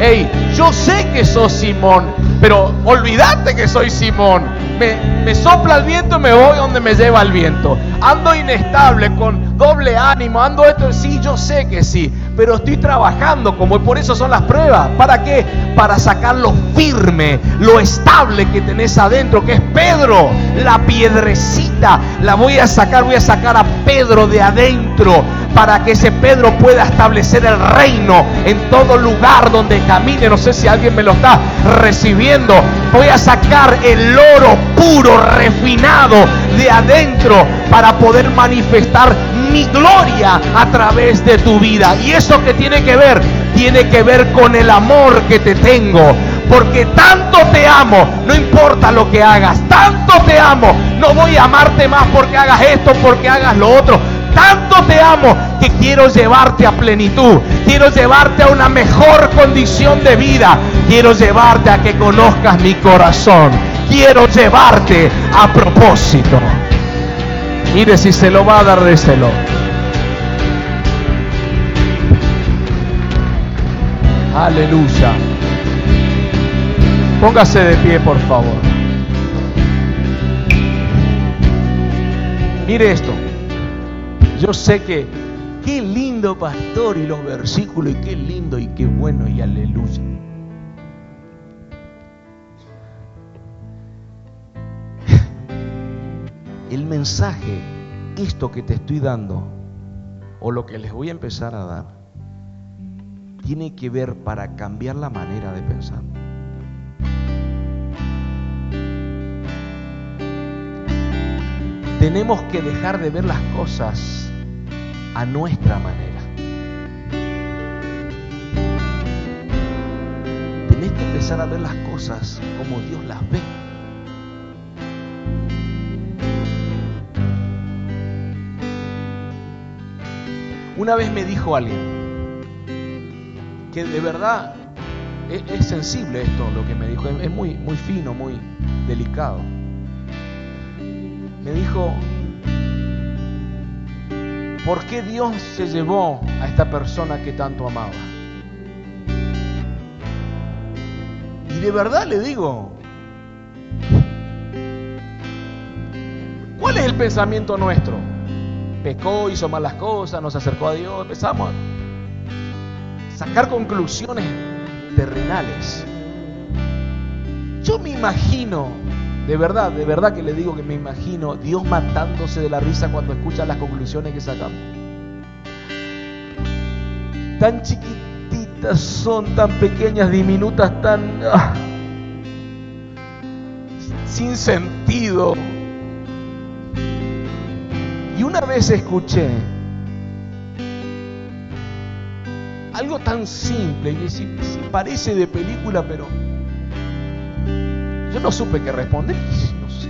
Hey, yo sé que sos Simón, pero olvídate que soy Simón me, sopla el viento me voy donde me lleva el viento. Ando inestable, con doble ánimo, ando esto, sí, yo sé que sí, pero estoy trabajando como por eso son las pruebas. ¿Para qué? Para sacar lo firme, lo estable que tenés adentro, que es Pedro, la piedrecita. La voy a sacar, voy a sacar a Pedro de adentro para que ese Pedro pueda establecer el reino en todo lugar donde camine. No sé si alguien me lo está recibiendo. Voy a sacar el oro puro, refinado de adentro para poder manifestar mi gloria a través de tu vida. ¿Y eso que tiene que ver? Tiene que ver con el amor que te tengo. Porque tanto te amo, no importa lo que hagas, tanto te amo, no voy a amarte más porque hagas esto, porque hagas lo otro tanto te amo que quiero llevarte a plenitud, quiero llevarte a una mejor condición de vida, quiero llevarte a que conozcas mi corazón, quiero llevarte a propósito. Mire si se lo va a dar, déselo. Aleluya. Póngase de pie, por favor. Mire esto. Yo sé que qué lindo pastor y los versículos y qué lindo y qué bueno y aleluya. El mensaje, esto que te estoy dando, o lo que les voy a empezar a dar, tiene que ver para cambiar la manera de pensar. Tenemos que dejar de ver las cosas a nuestra manera. Tenés que empezar a ver las cosas como Dios las ve. Una vez me dijo alguien que de verdad es, sensible esto lo que me dijo, es, muy, muy fino, muy delicado me dijo, ¿por qué Dios se llevó a esta persona que tanto amaba? Y de verdad le digo, ¿cuál es el pensamiento nuestro? pecó, hizo malas cosas, nos acercó a Dios, empezamos a sacar conclusiones terrenales. Yo me imagino, de verdad, de verdad que le digo que me imagino Dios matándose de la risa cuando escucha las conclusiones que sacamos. Tan chiquititas son, tan pequeñas, diminutas, tan... Ah, sin sentido. Y una vez escuché algo tan simple, si, parece de película, pero yo no supe qué responder. No sé.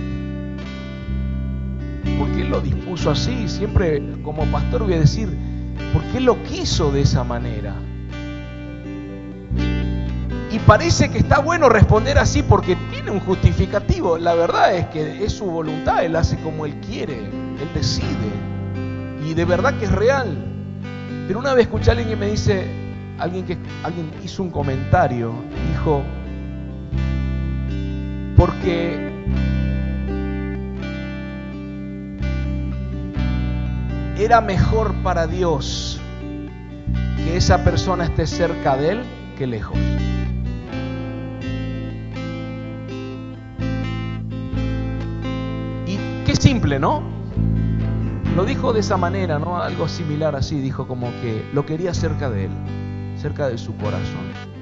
Porque Él lo dispuso así. Siempre como pastor voy a decir, ¿por qué lo quiso de esa manera? Y parece que está bueno responder así porque tiene un justificativo. La verdad es que es su voluntad, Él hace como Él quiere, Él decide. Y de verdad que es real. Pero una vez escuché a alguien que me dice, alguien que alguien hizo un comentario, dijo, porque era mejor para Dios que esa persona esté cerca de Él que lejos. simple, ¿no? Lo dijo de esa manera, ¿no? Algo similar así, dijo como que lo quería cerca de él, cerca de su corazón.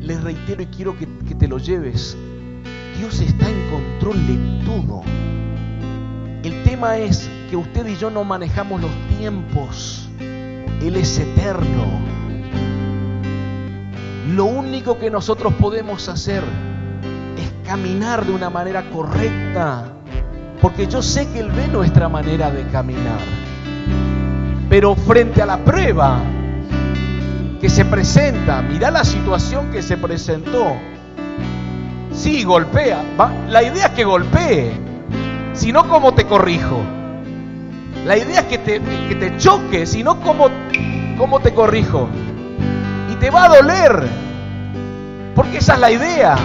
Les reitero y quiero que te lo lleves, Dios está en control de todo. El tema es que usted y yo no manejamos los tiempos. Él es eterno. Lo único que nosotros podemos hacer es caminar de una manera correcta, porque yo sé que Él ve nuestra manera de caminar. Pero frente a la prueba que se presenta, mira la situación que se presentó. Sí, golpea. La idea es que golpee. Si no, ¿cómo te corrijo? La idea es que te, que te choque, si no, ¿cómo, ¿cómo te corrijo? Y te va a doler, porque esa es la idea.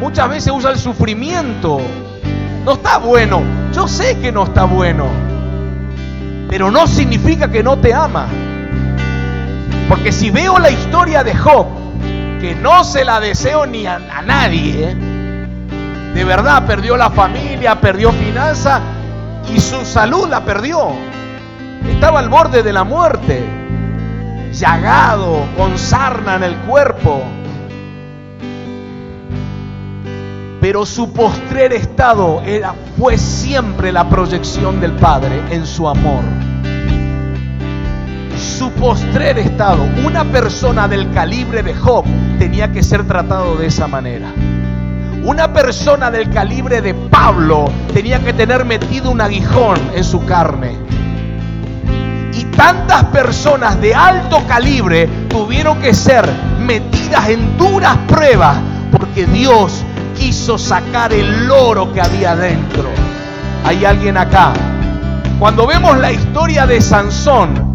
Muchas veces usa el sufrimiento. No está bueno, yo sé que no está bueno, pero no significa que no te ama. Porque si veo la historia de Job, que no se la deseo ni a, nadie, de verdad perdió la familia, perdió finanza y su salud la perdió. Estaba al borde de la muerte, llagado, con sarna en el cuerpo. Pero su postrer estado era, fue siempre la proyección del Padre en su amor. Su postrer estado, una persona del calibre de Job tenía que ser tratado de esa manera. Una persona del calibre de Pablo tenía que tener metido un aguijón en su carne. Y tantas personas de alto calibre tuvieron que ser metidas en duras pruebas porque Dios quiso sacar el oro que había dentro. Hay alguien acá. Cuando vemos la historia de Sansón,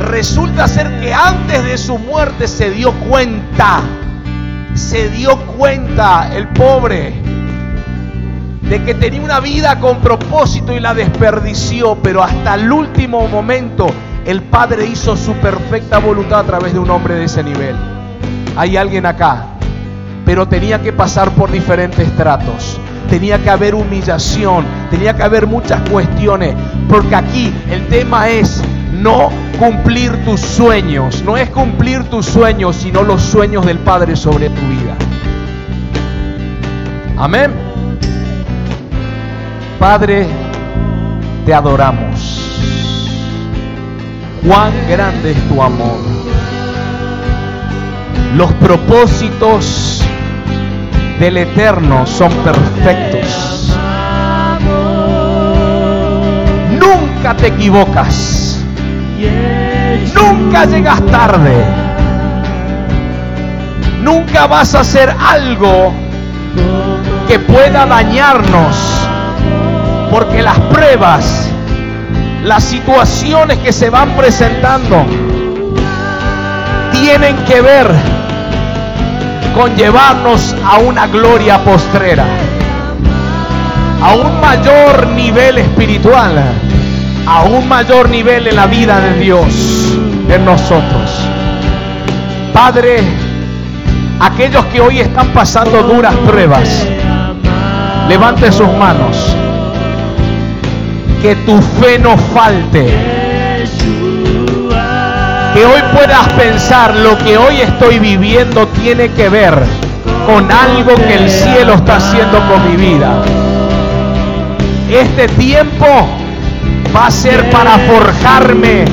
resulta ser que antes de su muerte se dio cuenta se dio cuenta el pobre de que tenía una vida con propósito y la desperdició, pero hasta el último momento el Padre hizo su perfecta voluntad a través de un hombre de ese nivel. Hay alguien acá, pero tenía que pasar por diferentes tratos. Tenía que haber humillación, tenía que haber muchas cuestiones, porque aquí el tema es no cumplir tus sueños. No es cumplir tus sueños, sino los sueños del Padre sobre tu vida. Amén. Padre, te adoramos. Cuán grande es tu amor. Los propósitos del Eterno son perfectos. Nunca te equivocas. Nunca llegas tarde. Nunca vas a hacer algo que pueda dañarnos. Porque las pruebas, las situaciones que se van presentando, tienen que ver con llevarnos a una gloria postrera, a un mayor nivel espiritual, a un mayor nivel en la vida de Dios en nosotros. Padre, aquellos que hoy están pasando duras pruebas, levante sus manos. Que tu fe no falte. Que hoy puedas pensar lo que hoy estoy viviendo tiene que ver con algo que el cielo está haciendo con mi vida. Este tiempo va a ser para forjarme,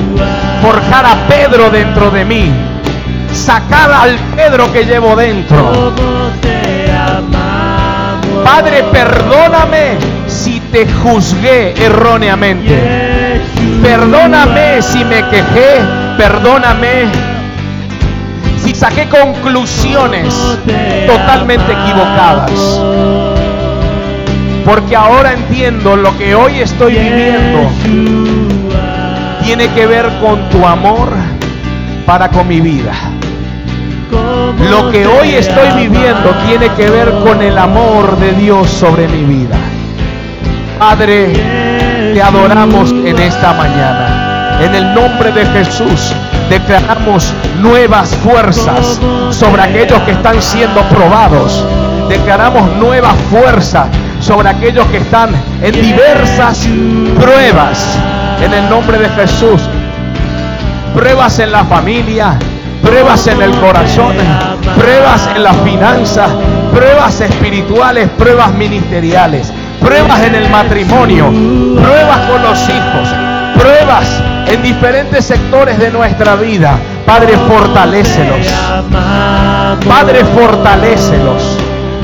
forjar a Pedro dentro de mí, sacar al Pedro que llevo dentro. Padre, perdóname si te juzgué erróneamente. Perdóname si me quejé, perdóname si saqué conclusiones totalmente equivocadas. Porque ahora entiendo lo que hoy estoy viviendo tiene que ver con tu amor para con mi vida. Lo que hoy estoy viviendo tiene que ver con el amor de Dios sobre mi vida. Padre, te adoramos en esta mañana. En el nombre de Jesús declaramos nuevas fuerzas sobre aquellos que están siendo probados. Declaramos nuevas fuerzas sobre aquellos que están en diversas pruebas. En el nombre de Jesús. Pruebas en la familia, pruebas en el corazón, pruebas en las finanzas, pruebas espirituales, pruebas ministeriales, pruebas en el matrimonio, pruebas con los hijos, pruebas en diferentes sectores de nuestra vida. Padre, fortalécelos. Padre, fortalécelos.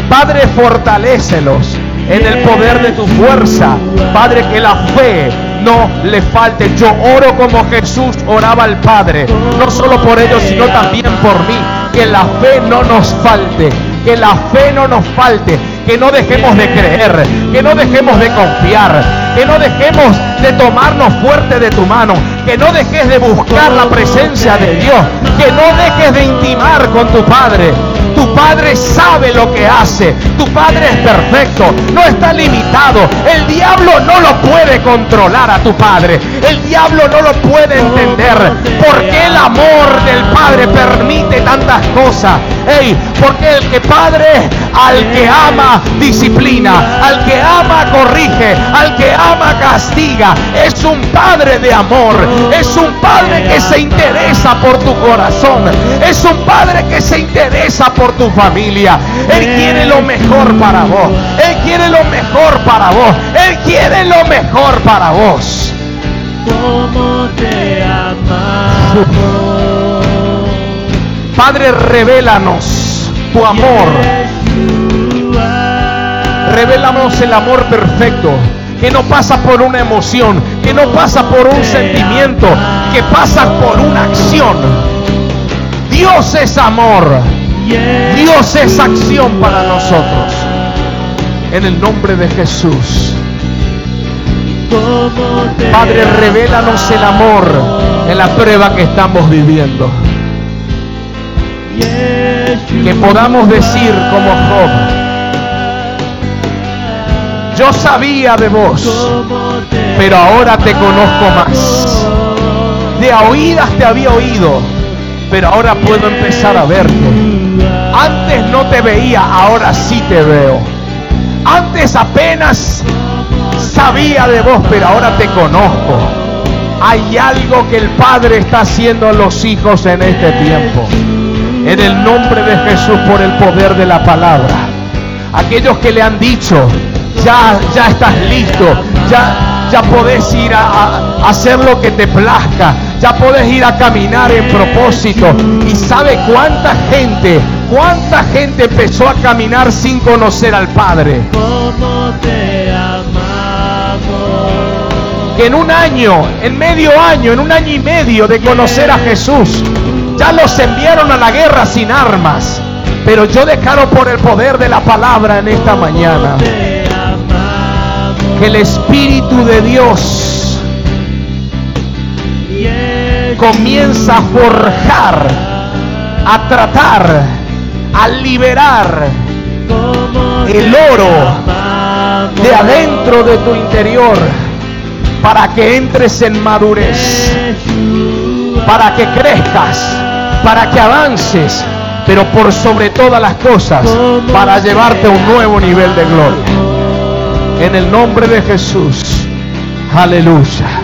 Padre, fortalécelos en el poder de tu fuerza. Padre, que la fe no le falte. Yo oro como Jesús oraba al Padre, no solo por ellos, sino también por mí. Que la fe no nos falte, que la fe no nos falte, que no dejemos de creer, que no dejemos de confiar, que no dejemos de tomarnos fuerte de tu mano, que no dejes de buscar la presencia de Dios, que no dejes de intimar con tu Padre. Tu Padre sabe lo que hace, tu Padre es perfecto, no está limitado. El diablo no lo puede controlar a tu Padre, el diablo no lo puede entender. porque el amor del Padre permite tantas cosas? Hey, porque el que Padre al que ama disciplina, al que ama corrige, al que ama castiga. Es un Padre de amor, es un Padre que se interesa por tu corazón, es un Padre que se interesa por tu familia. Él quiere lo mejor para vos, Él quiere lo mejor para vos, Él quiere lo mejor para vos. te Padre, revélanos tu amor. Revelamos el amor perfecto que no pasa por una emoción, que no pasa por un sentimiento, que pasa por una acción. Dios es amor. Dios es acción para nosotros. En el nombre de Jesús. Padre, revélanos el amor en la prueba que estamos viviendo. Que podamos decir como Job, yo sabía de vos, pero ahora te conozco más. De oídas te había oído, pero ahora puedo empezar a verte. Antes no te veía, ahora sí te veo. Antes apenas sabía de vos, pero ahora te conozco. Hay algo que el Padre está haciendo a los hijos en este tiempo. En el nombre de Jesús, por el poder de la palabra. Aquellos que le han dicho, ya, ya estás listo, ya, ya podés ir a, hacer lo que te plazca, ya podés ir a caminar en propósito. ¿Y sabe cuánta gente, cuánta gente empezó a caminar sin conocer al Padre? Que en un año, en medio año, en un año y medio de conocer a Jesús, ya los enviaron a la guerra sin armas. Pero yo declaro por el poder de la palabra en esta mañana que el Espíritu de Dios comienza a forjar a tratar, a liberar el oro de adentro de tu interior para que entres en madurez, para que crezcas, para que avances, pero por sobre todas las cosas, para llevarte a un nuevo nivel de gloria. En el nombre de Jesús. Aleluya.